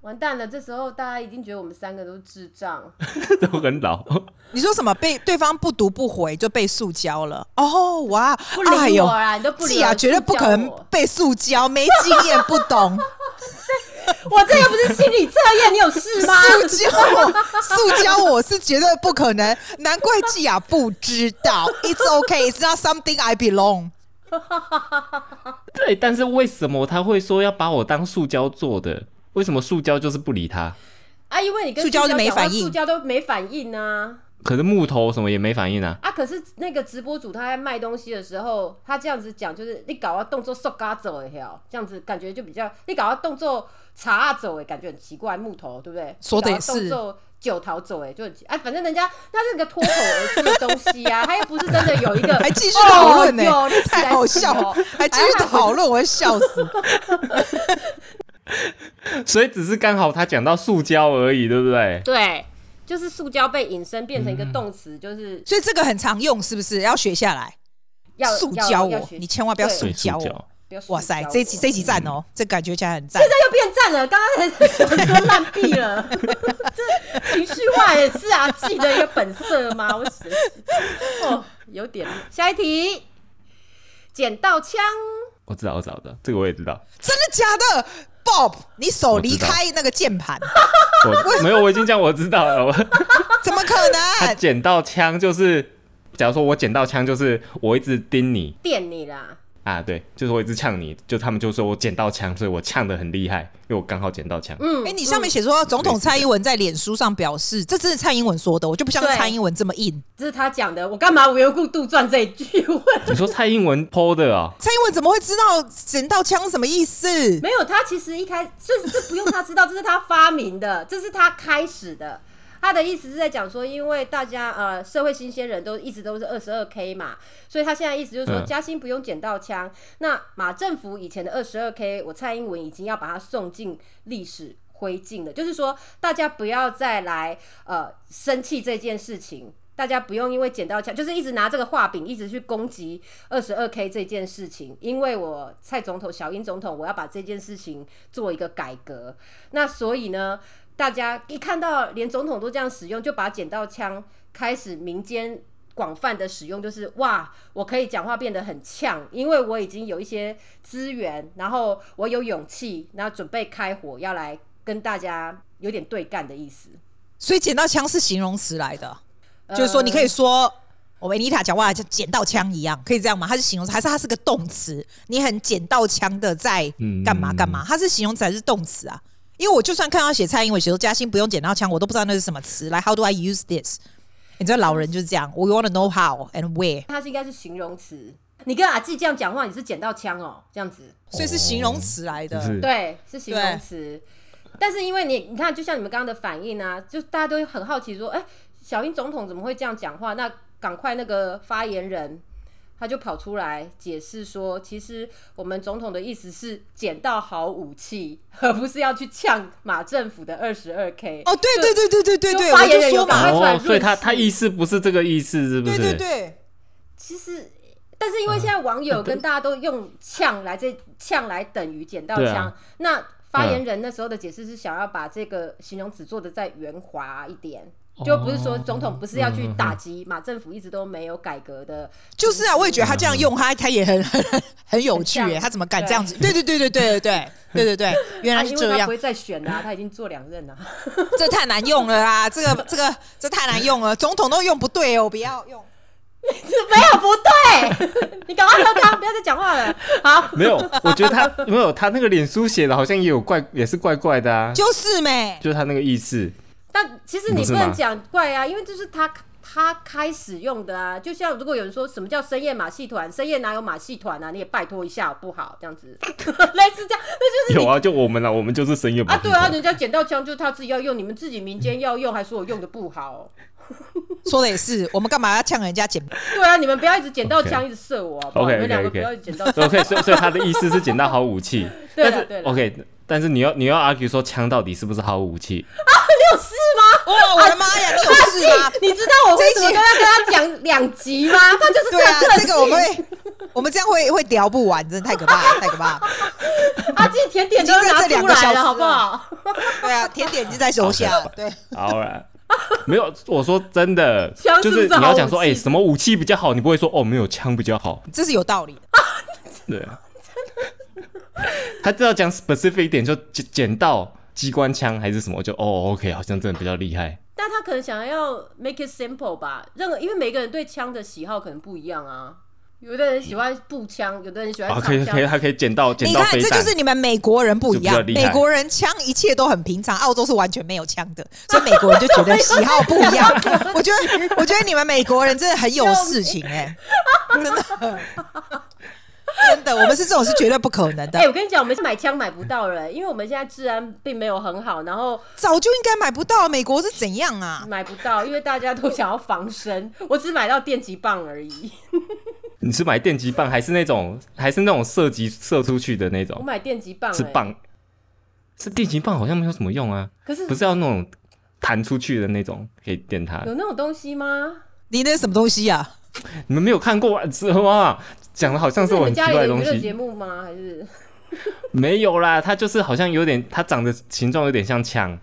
完蛋了，这时候大家一定觉得我们三个都智障，*laughs* 都很老。你说什么？被对方不读不回就被塑胶了？哦哇！不理我啊，你都不理啊，绝对不可能被塑胶，没经验不懂。*laughs* *laughs* 我这又不是心理测验，你有事吗？塑胶，塑胶，我是绝对不可能。难怪季亚不知道。*laughs* It's okay, it's not something I belong。对，但是为什么他会说要把我当塑胶做的？为什么塑胶就是不理他？啊，因为你跟塑胶就没反应，塑胶都没反应啊。可是木头什么也没反应啊！啊，可是那个直播主他在卖东西的时候，他这样子讲，就是你搞到动作瘦嘎走哎，这样子感觉就比较你搞到动作茶走哎，感觉很奇怪，木头对不对？说的也是。动作酒桃走哎，就很奇啊，反正人家他是个脱口而出的东西啊，*laughs* 他又不是真的有一个，还继续讨论呢，太好笑了，还继续讨论，我会笑死。*laughs* 所以只是刚好他讲到塑胶而已，对不对？对。就是塑胶被引申变成一个动词，就是、嗯、所以这个很常用，是不是？要学下来。要塑胶我，你千万不要塑胶我。哇塞，这一集这一集赞哦，嗯、这感觉起来很赞。现在又变赞了，刚刚还说烂币了。*laughs* 这情绪化也是啊，记得一个本色吗？我死哦，有点。下一题，捡到枪。我知道，我知道的，这个我也知道。真的假的？Bob，你手离开那个键盘。*laughs* 没有，我已经讲我知道了。*laughs* 怎么可能？他捡到枪就是，假如说我捡到枪，就是我一直盯你，电你啦。啊，对，就是我一直呛你，就他们就说我捡到枪，所以我呛的很厉害，因为我刚好捡到枪。嗯，哎、欸，你上面写说总统蔡英文在脸书上表示，这真是蔡英文说的，我就不像蔡英文这么硬。这是他讲的，我干嘛无缘故杜撰这一句话？*laughs* 你说蔡英文 po 的啊、哦？蔡英文怎么会知道捡到枪什么意思？没有，他其实一开这这不用他知道，这是他发明的，这是他开始的。他的意思是在讲说，因为大家呃社会新鲜人都一直都是二十二 K 嘛，所以他现在意思就是说，嘉兴不用捡到枪。嗯、那马政府以前的二十二 K，我蔡英文已经要把它送进历史灰烬了。就是说，大家不要再来呃生气这件事情，大家不用因为捡到枪，就是一直拿这个画饼一直去攻击二十二 K 这件事情。因为我蔡总统、小英总统，我要把这件事情做一个改革。那所以呢？大家一看到连总统都这样使用，就把捡到枪开始民间广泛的使用，就是哇，我可以讲话变得很呛，因为我已经有一些资源，然后我有勇气，然后准备开火要来跟大家有点对干的意思。所以捡到枪是形容词来的，呃、就是说你可以说我维尼塔讲话像捡到枪一样，可以这样吗？它是形容词还是它是个动词？你很捡到枪的在干嘛干嘛？它是形容词还是动词啊？因为我就算看到写蔡英文写说嘉兴不用捡到枪，我都不知道那是什么词。来，How do I use this？你知道老人就是这样，We want to know how and where。它是应该是形容词。你跟阿纪这样讲话，你是捡到枪哦，这样子，所以是形容词来的。哦、对，是形容词。但是因为你你看，就像你们刚刚的反应啊，就大家都很好奇说，哎、欸，小英总统怎么会这样讲话？那赶快那个发言人。他就跑出来解释说，其实我们总统的意思是捡到好武器，而不是要去呛马政府的二十二 K。哦，对对对对对对对，发言人有赶快出来、哦，所以他他意思不是这个意思，是不是？对对对。其实，但是因为现在网友跟大家都用呛来这呛来等于捡到枪，啊、那发言人那时候的解释是想要把这个形容词做的再圆滑一点。就不是说总统不是要去打击马政府一直都没有改革的，就是啊，我也觉得他这样用他他也很很很有趣耶，他怎么敢这样子？对对对对对对对对对对，*laughs* 原来是这样。他不会再选了，他已经做两任了，*laughs* 这太难用了啦！这个这个这太难用了，总统都用不对哦，不要用，*laughs* 没有不对，你赶快让他不要再讲话了。好，没有，我觉得他没有他那个脸书写的好像也有怪，也是怪怪的啊，就是没，就是他那个意思。但其实你不能讲怪啊，因为这是他他开始用的啊。就像如果有人说什么叫深夜马戏团，深夜哪有马戏团啊？你也拜托一下好不好？这样子 *laughs* 类似这样，那就是有啊，就我们啊，我们就是深夜马戏团啊。对啊，人家捡到枪就是他自己要用，你们自己民间要用，还说我用的不好。*laughs* 说的也是，我们干嘛要呛人家捡？对啊，你们不要一直捡到枪，一直射我好不好，OK，你们两个不要一直捡到。OK，所以所以他的意思是捡到好武器。*laughs* 对了对，OK，但是你要你要 argue 说枪到底是不是好武器啊？你有事吗？哇，我的妈呀，你有事吗？你知道我为什么都要跟他讲两集吗？他就是这样。对啊，这个我们会，我们这样会会聊不完，真的太可怕了，太可怕了。*laughs* 阿纪甜点都拿出来了，好不好？对啊，甜点已经在手下了。对，好了。没有，我说真的，就是你要讲说，哎，什么武器比较好？你不会说哦，没有枪比较好，这是有道理的。对啊，*laughs* 他只要讲 specific 一点，就捡捡到机关枪还是什么，就哦，OK，好像真的比较厉害。但他可能想要 make it simple 吧，任何因为每个人对枪的喜好可能不一样啊。有的人喜欢步枪，有的人喜欢长枪。可以可以，还可以捡到捡到。你看，这就是你们美国人不一样。美国人枪一切都很平常，澳洲是完全没有枪的，所以美国人就觉得喜好不一样。*laughs* 我觉得，我觉得你们美国人真的很有事情哎、欸，真的。真的，我们是这种是绝对不可能的。哎、欸，我跟你讲，我们是买枪买不到了，因为我们现在治安并没有很好，然后早就应该买不到。美国是怎样啊？买不到，因为大家都想要防身。我只买到电击棒而已。你是买电击棒，还是那种，还是那种射击射出去的那种？我买电击棒、欸，是棒，是电击棒，好像没有什么用啊。可是不是要那种弹出去的那种，可以电它？有那种东西吗？你那是什么东西啊？你们没有看过啊？讲的好像是我很奇怪的东西。节目吗？还是没有啦？它就是好像有点，它长得形状有点像枪，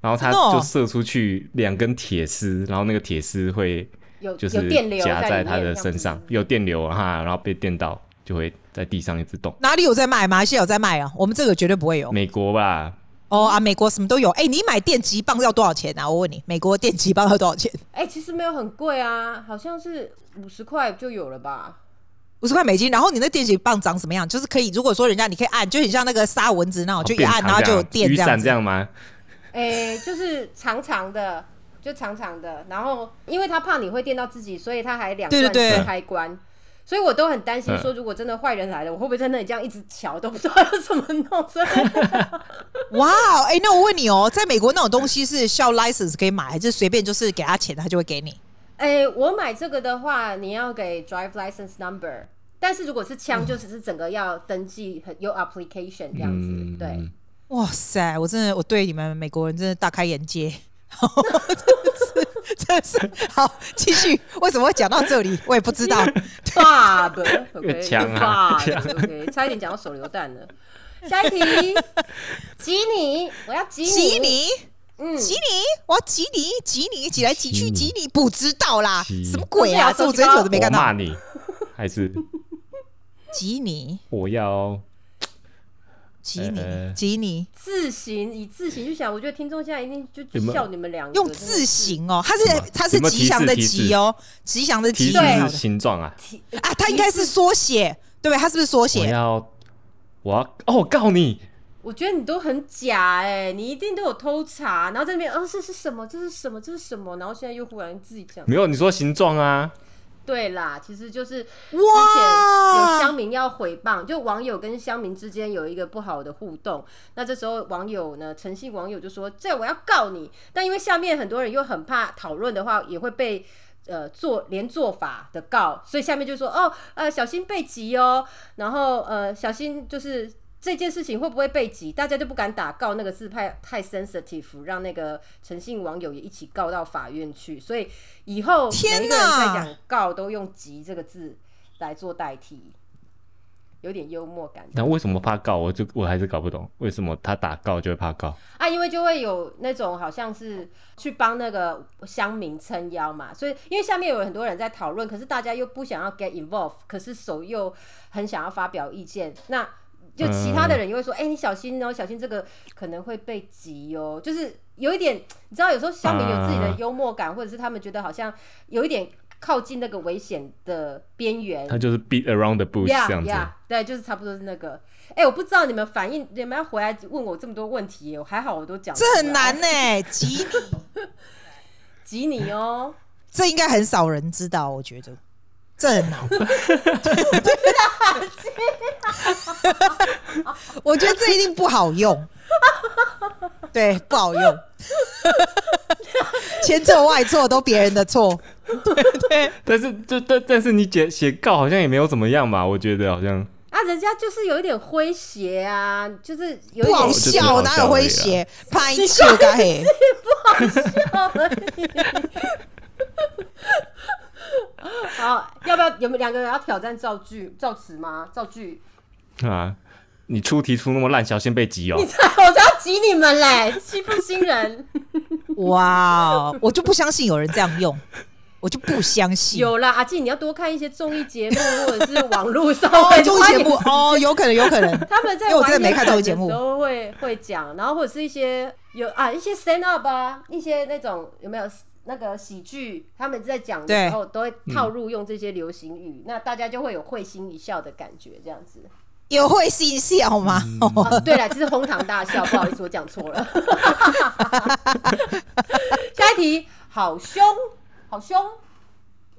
然后它就射出去两根铁丝，然后那个铁丝会就是夹在它的身上，有电流哈，然后被电到就会在地上一直动。哪里有在卖？马来西亚有在卖啊？我们这个绝对不会有。美国吧？哦啊，美国什么都有。哎、欸，你买电击棒要多少钱啊？我问你，美国电击棒要多少钱？哎、欸，其实没有很贵啊，好像是五十块就有了吧。五十块美金。然后你那电击棒长什么样？就是可以，如果说人家你可以按，就很像那个杀蚊子那种，就一按然后就有电这样。雨伞这样吗？哎、欸，就是长长的，就长长的。然后因为他怕你会电到自己，所以他还两段式开关。所以我都很担心，说如果真的坏人来了，嗯、我会不会在那里这样一直瞧，都不知道要怎么弄？*laughs* *laughs* 哇，哎，那我问你哦，在美国那种东西是需要 license 可以买，还是随便就是给他钱，他就会给你？哎、欸，我买这个的话，你要给 drive license number，但是如果是枪，就只是整个要登记，有 application 这样子。嗯、对，哇塞，我真的我对你们美国人真的大开眼界。*laughs* 真的是好，继续。为什么会讲到这里？我也不知道。Bob，OK，*laughs* 枪啊，OK，*laughs* 差一点讲到手榴弹了。下一题，吉你，我要吉你，吉你，嗯，吉你，我要吉你，吉你，挤来挤去，吉你，不知道啦，什么鬼啊？这我真的都没看到。骂你，还是吉尼？我要。吉尼，吉尼，字形以字形去想，我觉得听众现在一定就笑你们两个。用字形哦，它是它是吉祥的吉哦，吉祥的吉，对，形状啊啊，它应该是缩写，对不对？它是不是缩写？我要，我要哦，我告你，我觉得你都很假哎，你一定都有偷查，然后在那边，嗯，这是什么？这是什么？这是什么？然后现在又忽然自己讲，没有，你说形状啊。对啦，其实就是之前有乡民要诽谤，就网友跟乡民之间有一个不好的互动。那这时候网友呢，诚信网友就说：“这我要告你。”但因为下面很多人又很怕讨论的话，也会被呃做连做法的告，所以下面就说：“哦，呃，小心被击哦。”然后呃，小心就是。这件事情会不会被挤？大家就不敢打告那个字太太 sensitive，让那个诚信网友也一起告到法院去。所以以后每一个人在讲告都用“挤”这个字来做代替，有点幽默感。那为什么怕告？我就我还是搞不懂，为什么他打告就会怕告啊？因为就会有那种好像是去帮那个乡民撑腰嘛。所以因为下面有很多人在讨论，可是大家又不想要 get involved，可是手又很想要发表意见，那。就其他的人也会说，哎、嗯欸，你小心哦，小心这个可能会被挤哦。就是有一点，*tsk* 你知道，有时候小米有自己的幽默感，嗯、或者是他们觉得好像有一点靠近那个危险的边缘。他就是 beat around the bush 这样子。Yeah, 对，就是差不多是那个。哎、欸，我不知道你们反应，你们要回来问我这么多问题，我还好，我都讲。这很难呢，*laughs* 击你，挤你哦。这应该很少人知道，我觉得。这很难，*laughs* *laughs* 我觉得这一定不好用，对，不好用，千错万错都别人的错，对对。但是，就但但是你写写告好像也没有怎么样吧，我觉得好像啊，人家就是有一点诙谐啊，就是有点不好笑，哪有诙谐？拍球噶嘿，*laughs* 不好笑而已。*laughs* 好，要不要有没有两个人要挑战造句造词吗？造句啊！你出题出那么烂，小心被挤哦！你才我才要挤你们嘞，欺负新人！哇，我就不相信有人这样用，我就不相信。有啦，阿静，你要多看一些综艺节目 *laughs* 或者是网络上综艺节目哦，有可能，有可能 *laughs* 他们在我真的没看综艺节目的时候会会讲，然后或者是一些有啊一些 stand up 啊，一些那种有没有？那个喜剧，他们在讲的时候都会套入用这些流行语，嗯、那大家就会有会心一笑的感觉，这样子。有会心笑吗？对了，就是哄堂大笑，*laughs* 不好意思，我讲错了。*laughs* 下一题，好凶，好凶，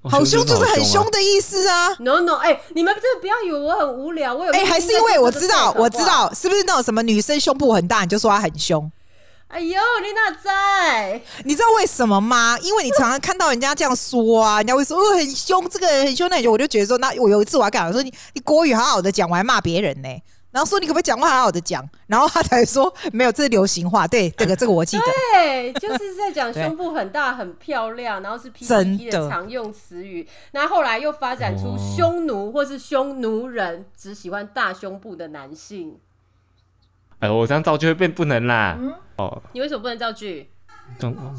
好凶就是很凶的意思啊！No No，哎、欸，你们真的不要以为我很无聊，我有哎、欸，还是因为我知道，我知道，是不是那种什么女生胸部很大，你就说她很凶？哎呦，你哪在？你知道为什么吗？因为你常常看到人家这样说啊，人家会说哦很凶，这个人很凶，那我就觉得说，那我有一次我还跟他说，你你国语好好的讲，我还骂别人呢，然后说你可不可以讲话好好的讲，然后他才说没有，这是流行话，对，这个这个我记得，对，就是在讲胸部很大很漂亮，然后是 PPT 的常用词语，那后来又发展出匈奴或是匈奴人，只喜欢大胸部的男性。哎，我这样造句会变不能啦。嗯、哦，你为什么不能造句？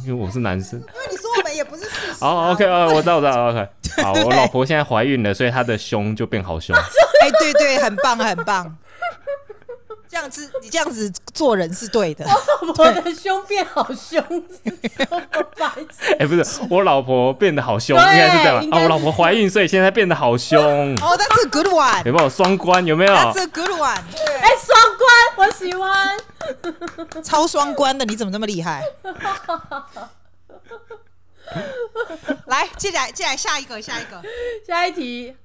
因为我是男生。因为你说我们也不是事实。哦，OK，哦，我知道，我知道，OK。好，我老婆现在怀孕了，所以她的胸就变好凶。*laughs* 哎，对对，很棒，很棒。这样子，你这样子做人是对的。*laughs* 我的胸变好凶，*laughs* 哎，欸、不是，我老婆变得好凶，应该是这样啊。我老婆怀孕，所以现在变得好凶。哦，That's a good one。有没有双关？有没有？That's a good one。哎，双关，我喜欢。超双关的，你怎么那么厉害？*laughs* 来，接下来，接下来下一个，下一个，下一题，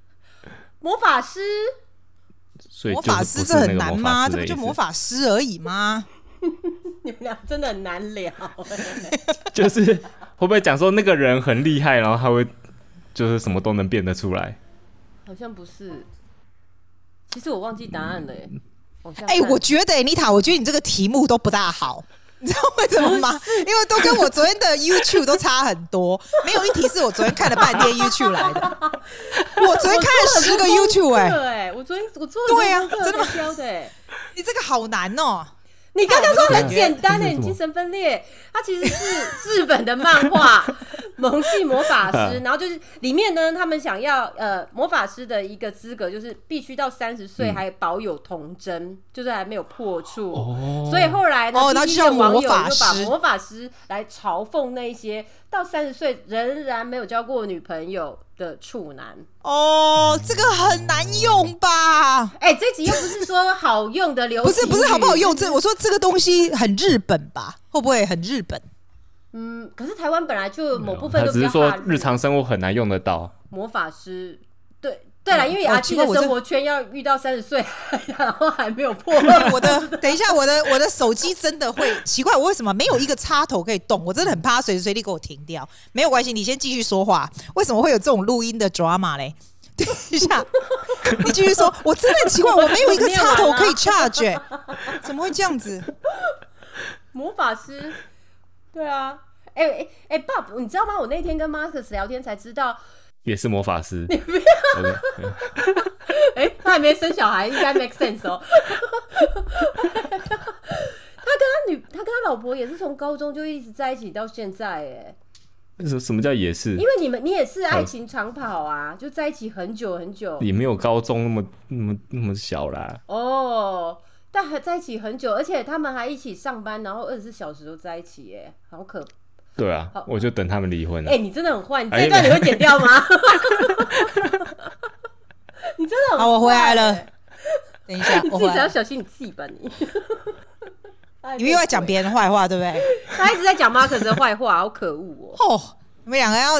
魔法师。魔法师这很难吗？这不就魔法师而已吗？*laughs* 你们俩真的很难聊。*laughs* 就是会不会讲说那个人很厉害，然后他会就是什么都能变得出来？好像不是。其实我忘记答案了耶。哎、欸，我觉得妮塔，我觉得你这个题目都不大好。你知道为什么吗？因为都跟我昨天的 YouTube 都差很多，没有一题是我昨天看了半天 YouTube 来的。我昨天看了十个 YouTube 哎、欸，我昨天我做对呀，真的吗？你这个好难哦。你刚刚说很简单的，你精神分裂，它其实是 *laughs* 日本的漫画《萌系魔法师》，然后就是里面呢，他们想要呃魔法师的一个资格，就是必须到三十岁还保有童真，就是还没有破处。所以后来呢，一些网友就把魔法师来嘲讽那些到三十岁仍然没有交过女朋友的处男哦，这个很难用吧？哎、欸，这集又不是说好用的流，不是不是好不好用？这我说这个东西很日本吧？会不会很日本？嗯，可是台湾本来就某部分都只是说日常生活很难用得到魔法师，对。对了，因为阿七的生活圈要遇到三十岁，*laughs* 然后还没有破。*laughs* 我的，*laughs* 等一下，我的我的手机真的会奇怪，我为什么没有一个插头可以动？我真的很怕随时随地给我停掉。没有关系，你先继续说话。为什么会有这种录音的 drama 嘞？等一下，你继续说。我真的很奇怪，我没有一个插头可以 charge，欸，怎么会这样子？魔法师，对啊，哎哎哎，Bob，你知道吗？我那天跟 Marcus 聊天才知道。也是魔法师，你不要。哎、*laughs* 欸，他还没生小孩，应该 make sense 哦。*laughs* 他跟他女，他跟他老婆也是从高中就一直在一起到现在，哎。什什么叫也是？因为你们你也是爱情长跑啊，就在一起很久很久。也没有高中那么那么那么小啦。哦，但还在一起很久，而且他们还一起上班，然后二十四小时都在一起，哎，好可。对啊，我就等他们离婚了。哎、欸，你真的很坏，你这一段你会剪掉吗？*laughs* 你真的很坏、欸。好，我回来了。等一下，*laughs* 你自己要小心你自己吧，你。*laughs* 你又在讲别人的坏话，对不对？他一直在讲马可斯的坏话，好可恶哦、喔。哦，你们两个要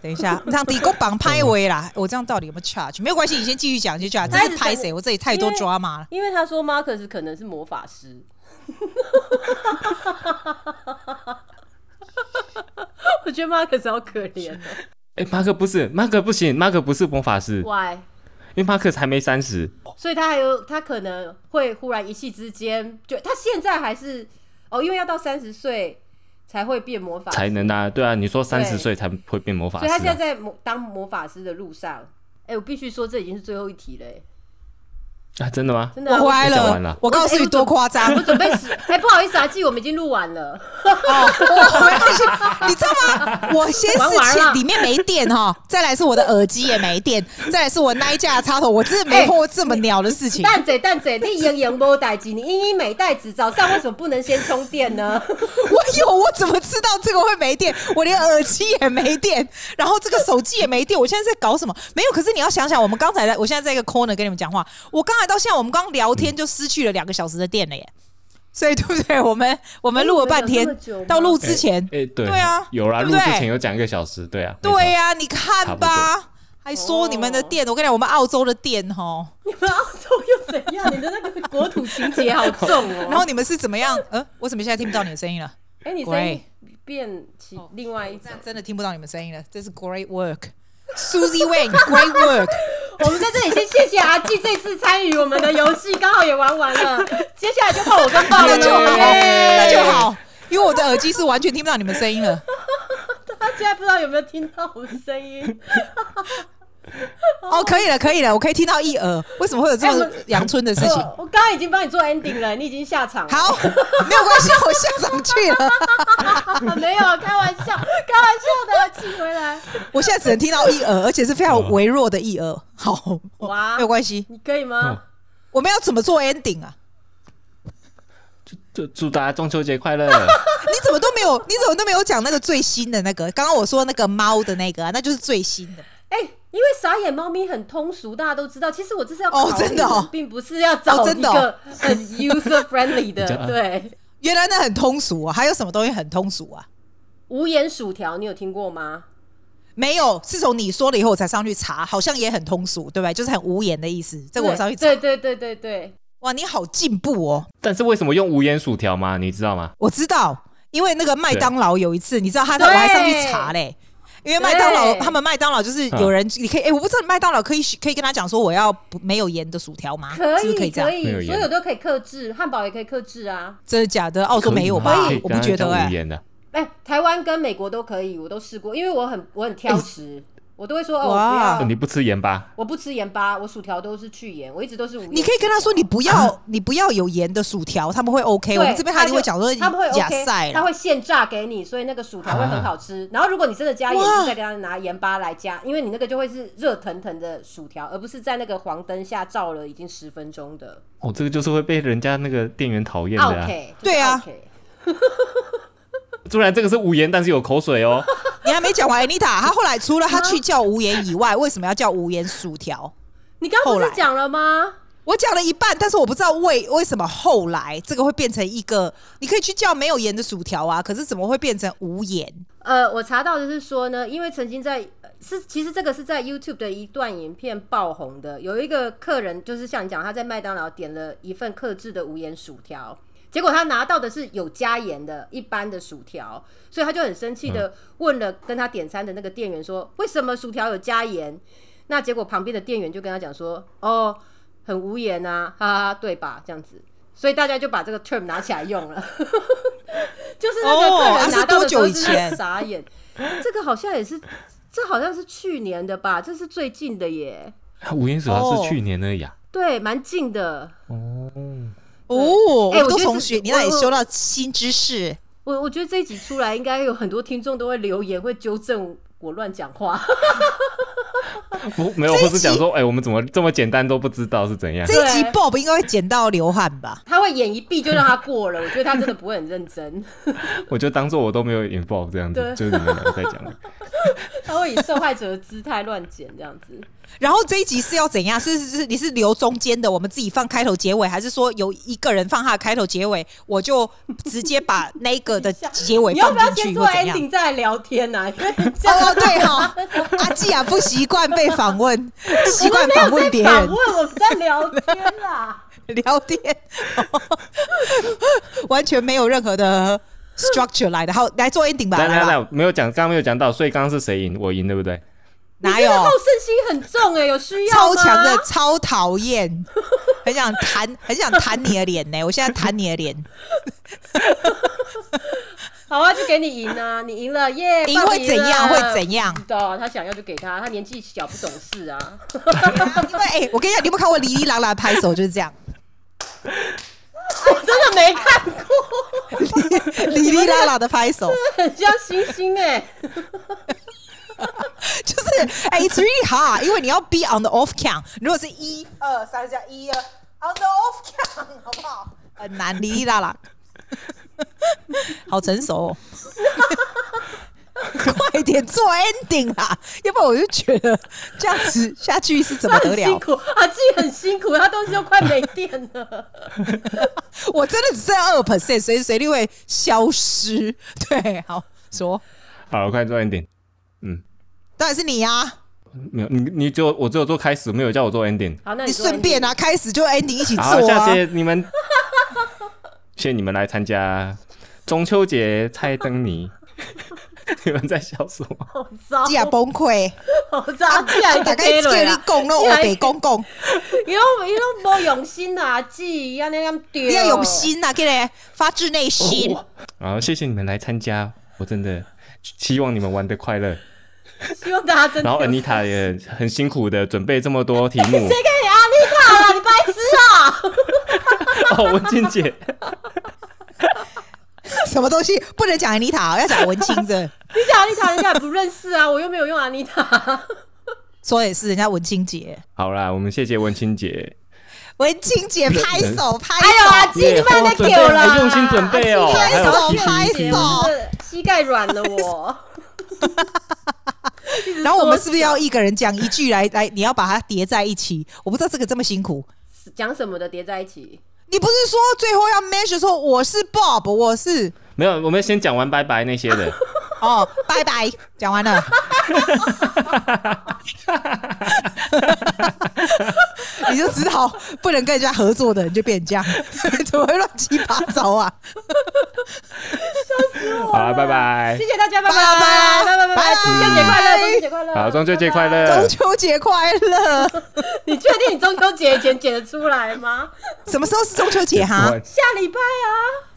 等一下，让底工绑拍位啦。我这样到底有没有 charge？没有关系，你先继续讲，继续讲。这是拍谁？我这里太多 drama 了。因为他说马可斯可能是魔法师。*laughs* 我觉得马克好可怜哦。哎，马克不是，马克不行，马克不是魔法师。Why？因为马克还没三十，所以他还有他可能会忽然一气之间，就他现在还是哦，因为要到三十岁才会变魔法师，才能啊，对啊，你说三十岁才会变魔法师，所以他现在在魔当魔法师的路上。哎，我必须说，这已经是最后一题了。啊，真的吗？真的，我歪了。了我告诉你多夸张，我准备死。哎，不好意思啊，记，我们已经录完了。哦，没关系。你知道吗？我先是里面没电哈，再来是我的耳机也没电，再来是我那一架插头，我真的没碰过这么鸟的事情。蛋仔蛋仔，你营营没带机，你英英没带子，早上为什么不能先充电呢？我有，我怎么知道这个会没电？我连耳机也没电，然后这个手机也没电，我现在在搞什么？没有。可是你要想想，我们刚才在，我现在在一个 corner 跟你们讲话，我刚才。到现在，我们刚聊天就失去了两个小时的电了耶，所以对不对？我们我们录了半天，到录之前，哎，对对啊，有啦，录之前有讲一个小时，对啊，对呀，你看吧，还说你们的电，我跟你讲，我们澳洲的电哦，你们澳洲又怎样？你的那个国土情节好重哦。*laughs* 然后你们是怎么样？呃，我怎么现在听不到你的声音了？哎，你声音变起另外一种，真的听不到你们声音了。这是 great work，Susie Wang，great work。*laughs* 我们在这里先谢谢阿季这次参与我们的游戏，刚好也玩完了。*laughs* 接下来就换我跟爸了，那就好，那就好，因为我的耳机是完全听不到你们声音了。他现在不知道有没有听到我的声音。哦，可以了，可以了，我可以听到一耳。为什么会有这么阳春的事情？欸、我刚刚已经帮你做 ending 了，你已经下场了。好，没有关系，我下场去了。*laughs* 没有，开玩笑，开玩笑的，请回来。我现在只能听到一耳，而且是非常微弱的一耳。好，哇，没有关系。你可以吗？我们要怎么做 ending 啊？祝祝大家中秋节快乐！*laughs* 你怎么都没有？你怎么都没有讲那个最新的那个？刚刚我说那个猫的那个、啊，那就是最新的。哎、欸，因为傻眼猫咪很通俗，大家都知道。其实我这是要考哦，真的哦，并不是要找一个很 user friendly 的。哦、*laughs* 对，原来那很通俗啊。还有什么东西很通俗啊？无盐薯条，你有听过吗？没有，是从你说了以后我才上去查，好像也很通俗，对吧？就是很无盐的意思。这个我上去查。对对对对对。哇，你好进步哦！但是为什么用无盐薯条吗？你知道吗？我知道，因为那个麦当劳有一次，你知道他，我还上去查嘞。因为麦当劳，他们麦当劳就是有人，你可以，哎，我不知道麦当劳可以可以跟他讲说我要不没有盐的薯条吗？可以，可以这样，可以，所有都可以克制，汉堡也可以克制啊。真的假的？澳洲没有吧？我不觉得哎。哎，台湾跟美国都可以，我都试过，因为我很我很挑食。我都会说哦，不要，你不吃盐巴？我不吃盐巴，我薯条都是去盐，我一直都是无盐。你可以跟他说，你不要，啊、你不要有盐的薯条，他们会 OK。我们这边他就会讲说，他们会 OK，他会现炸给你，所以那个薯条会很好吃。啊、然后如果你真的加盐，再给他拿盐巴来加，因为你那个就会是热腾腾的薯条，而不是在那个黄灯下照了已经十分钟的。哦，这个就是会被人家那个店员讨厌的、啊。OK，对啊。虽然这个是无盐，但是有口水哦。*laughs* 你还没讲完，Anita，他后来除了他去叫无盐以外，为什么要叫无盐薯条？你刚刚不是讲了吗？我讲了一半，但是我不知道为为什么后来这个会变成一个，你可以去叫没有盐的薯条啊，可是怎么会变成无盐？呃，我查到的是说呢，因为曾经在是其实这个是在 YouTube 的一段影片爆红的，有一个客人就是像你讲，他在麦当劳点了一份克制的无盐薯条。结果他拿到的是有加盐的一般的薯条，所以他就很生气的问了跟他点餐的那个店员说：“为什么薯条有加盐？”那结果旁边的店员就跟他讲说：“哦，很无盐啊，哈哈，对吧？”这样子，所以大家就把这个 term 拿起来用了，*laughs* 就是那个客人拿到的时候是傻眼。这个好像也是，这好像是去年的吧？这是最近的耶。无盐薯条是去年而已啊？对，蛮近的。哦。哦，哎，我都从学你那里收到新知识。我我觉得这一集出来，应该有很多听众都会留言，会纠正我乱讲话。*laughs* 不，没有，或是讲说，哎，我们怎么这么简单都不知道是怎样？这一集 Bob 应该会剪到流汗吧？他会眼一闭就让他过了，我觉得他真的不会很认真。*laughs* 我就当做我都没有 involve 这样子，就是你们两个在讲。*laughs* 他会以受害者的姿态乱剪这样子。然后这一集是要怎样？是是是，你是留中间的，我们自己放开头结尾，还是说有一个人放他的开头结尾，我就直接把那个的结尾放进去，或怎样？你要不要先做 ending 再来聊天呢、啊？*laughs* 哦，对哈，阿季啊，不习惯被访问，*laughs* 习惯访问别人。访问我们在聊天啦，*laughs* 聊天，完全没有任何的 structure 来的。好，来做 ending 吧。来来来，没有讲，刚刚没有讲到，所以刚刚是谁赢？我赢，对不对？哪有？好胜心很重哎、欸，有需要超强的，超讨厌，*laughs* 很想弹，很想弹你的脸呢、欸。我现在弹你的脸。*laughs* 好啊，就给你赢啊！你赢了耶！赢、yeah, 会怎样？会怎样？知道他想要就给他，他年纪小不懂事啊。*laughs* 因为哎、欸，我跟你讲，你有没有看过哩哩啦啦拍手就是这样？我真的没看过哩哩啦啦的拍手，很像星星哎、欸。*laughs* 就是哎、欸、，it's really hard，因为你要 be on the off count。如果是一二三加一二，on the off count，*laughs* 好不好？很难，哩哩啦啦，*laughs* 好成熟、哦。快点做 ending 啦，要不然我就觉得这样子下去是怎么得了？辛苦啊，自己很辛苦，他东西都快没电了。我真的只剩二 percent，随时随地会消失。对，好说，好，我快做 ending。嗯。当然是你呀、啊！没有你，你就我只有做开始，没有叫我做 ending。好，那你顺便啊，开始就 ending 一起做啊！好，谢谢你们，谢谢你们来参加中秋节猜灯谜。*laughs* 你们在笑什么？好糟，这样崩溃，好糟！既然大概叫你讲了，我得讲讲。你拢你拢无用心啊，记安尼咁丢。你要用心啊，给你发自内心。好、哦，谢谢你们来参加，我真的希望你们玩的快乐。*laughs* 希望大家真的。然后 Anita 也很辛苦的准备这么多题目。*laughs* 谁给你 Anita 了？你白痴啊！*laughs* 哦，文静姐。什么东西不能讲 Anita？要讲文清的。你讲 Anita，人家也不认识啊，我又没有用 Anita。说也是，人家文清姐。好啦，我们谢谢文清姐。文青姐拍手拍手，哎呦啊，鸡你了，用心准备哦，拍手拍手，膝盖软了我。然后我们是不是要一个人讲一句来来？你要把它叠在一起？我不知道这个这么辛苦，讲什么的叠在一起？你不是说最后要 measure 说我是 Bob，我是没有，我们先讲完拜拜那些的。*laughs* 哦，拜拜，讲完了。*laughs* 你就只好不能跟人家合作的人就变这样，*laughs* 怎么会乱七八糟啊？笑死我！好了，拜拜，谢谢大家，拜拜拜拜拜拜拜，中秋节快乐，中秋节快乐，好，中秋节快乐，中秋节快乐。*laughs* 你确定你中秋节前剪得出来吗？什么时候是中秋节哈？下礼拜啊，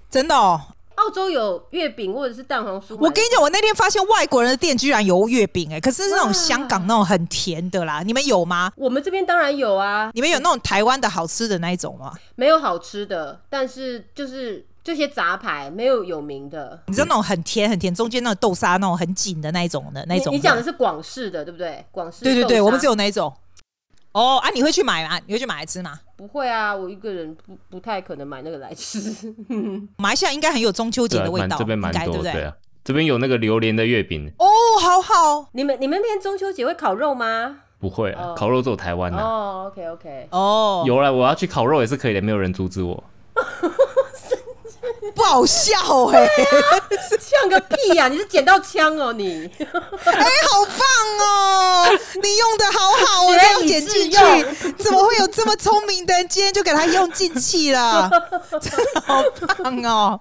真的哦。澳洲有月饼或者是蛋黄酥。我跟你讲，我那天发现外国人的店居然有月饼哎，可是是那种香港那种很甜的啦。你们有吗？我们这边当然有啊。你们有那种台湾的好吃的那一种吗？没有好吃的，但是就是这些杂牌没有有名的。你知道那种很甜很甜，中间那种豆沙那种很紧的那一种的那种。你讲的是广式的对不对？广式。对对对，我们只有那一种。哦啊，你会去买吗？你会去买来吃吗？不会啊，我一个人不不太可能买那个来吃。*laughs* 马来西亚应该很有中秋节的味道，这边蛮多，对不对？对啊，这边有那个榴莲的月饼。哦，好好。你们你们那边中秋节会烤肉吗？不会啊，烤肉只有台湾的。哦，OK OK。哦，有了，我要去烤肉也是可以的，没有人阻止我。*laughs* *laughs* 不好笑哎，像个屁呀！你是捡到枪哦你？哎，好棒哦！你用的好好，我这样捡进去，怎么会有这么聪明的人？今天就给他用进去了，*laughs* 真的好棒哦！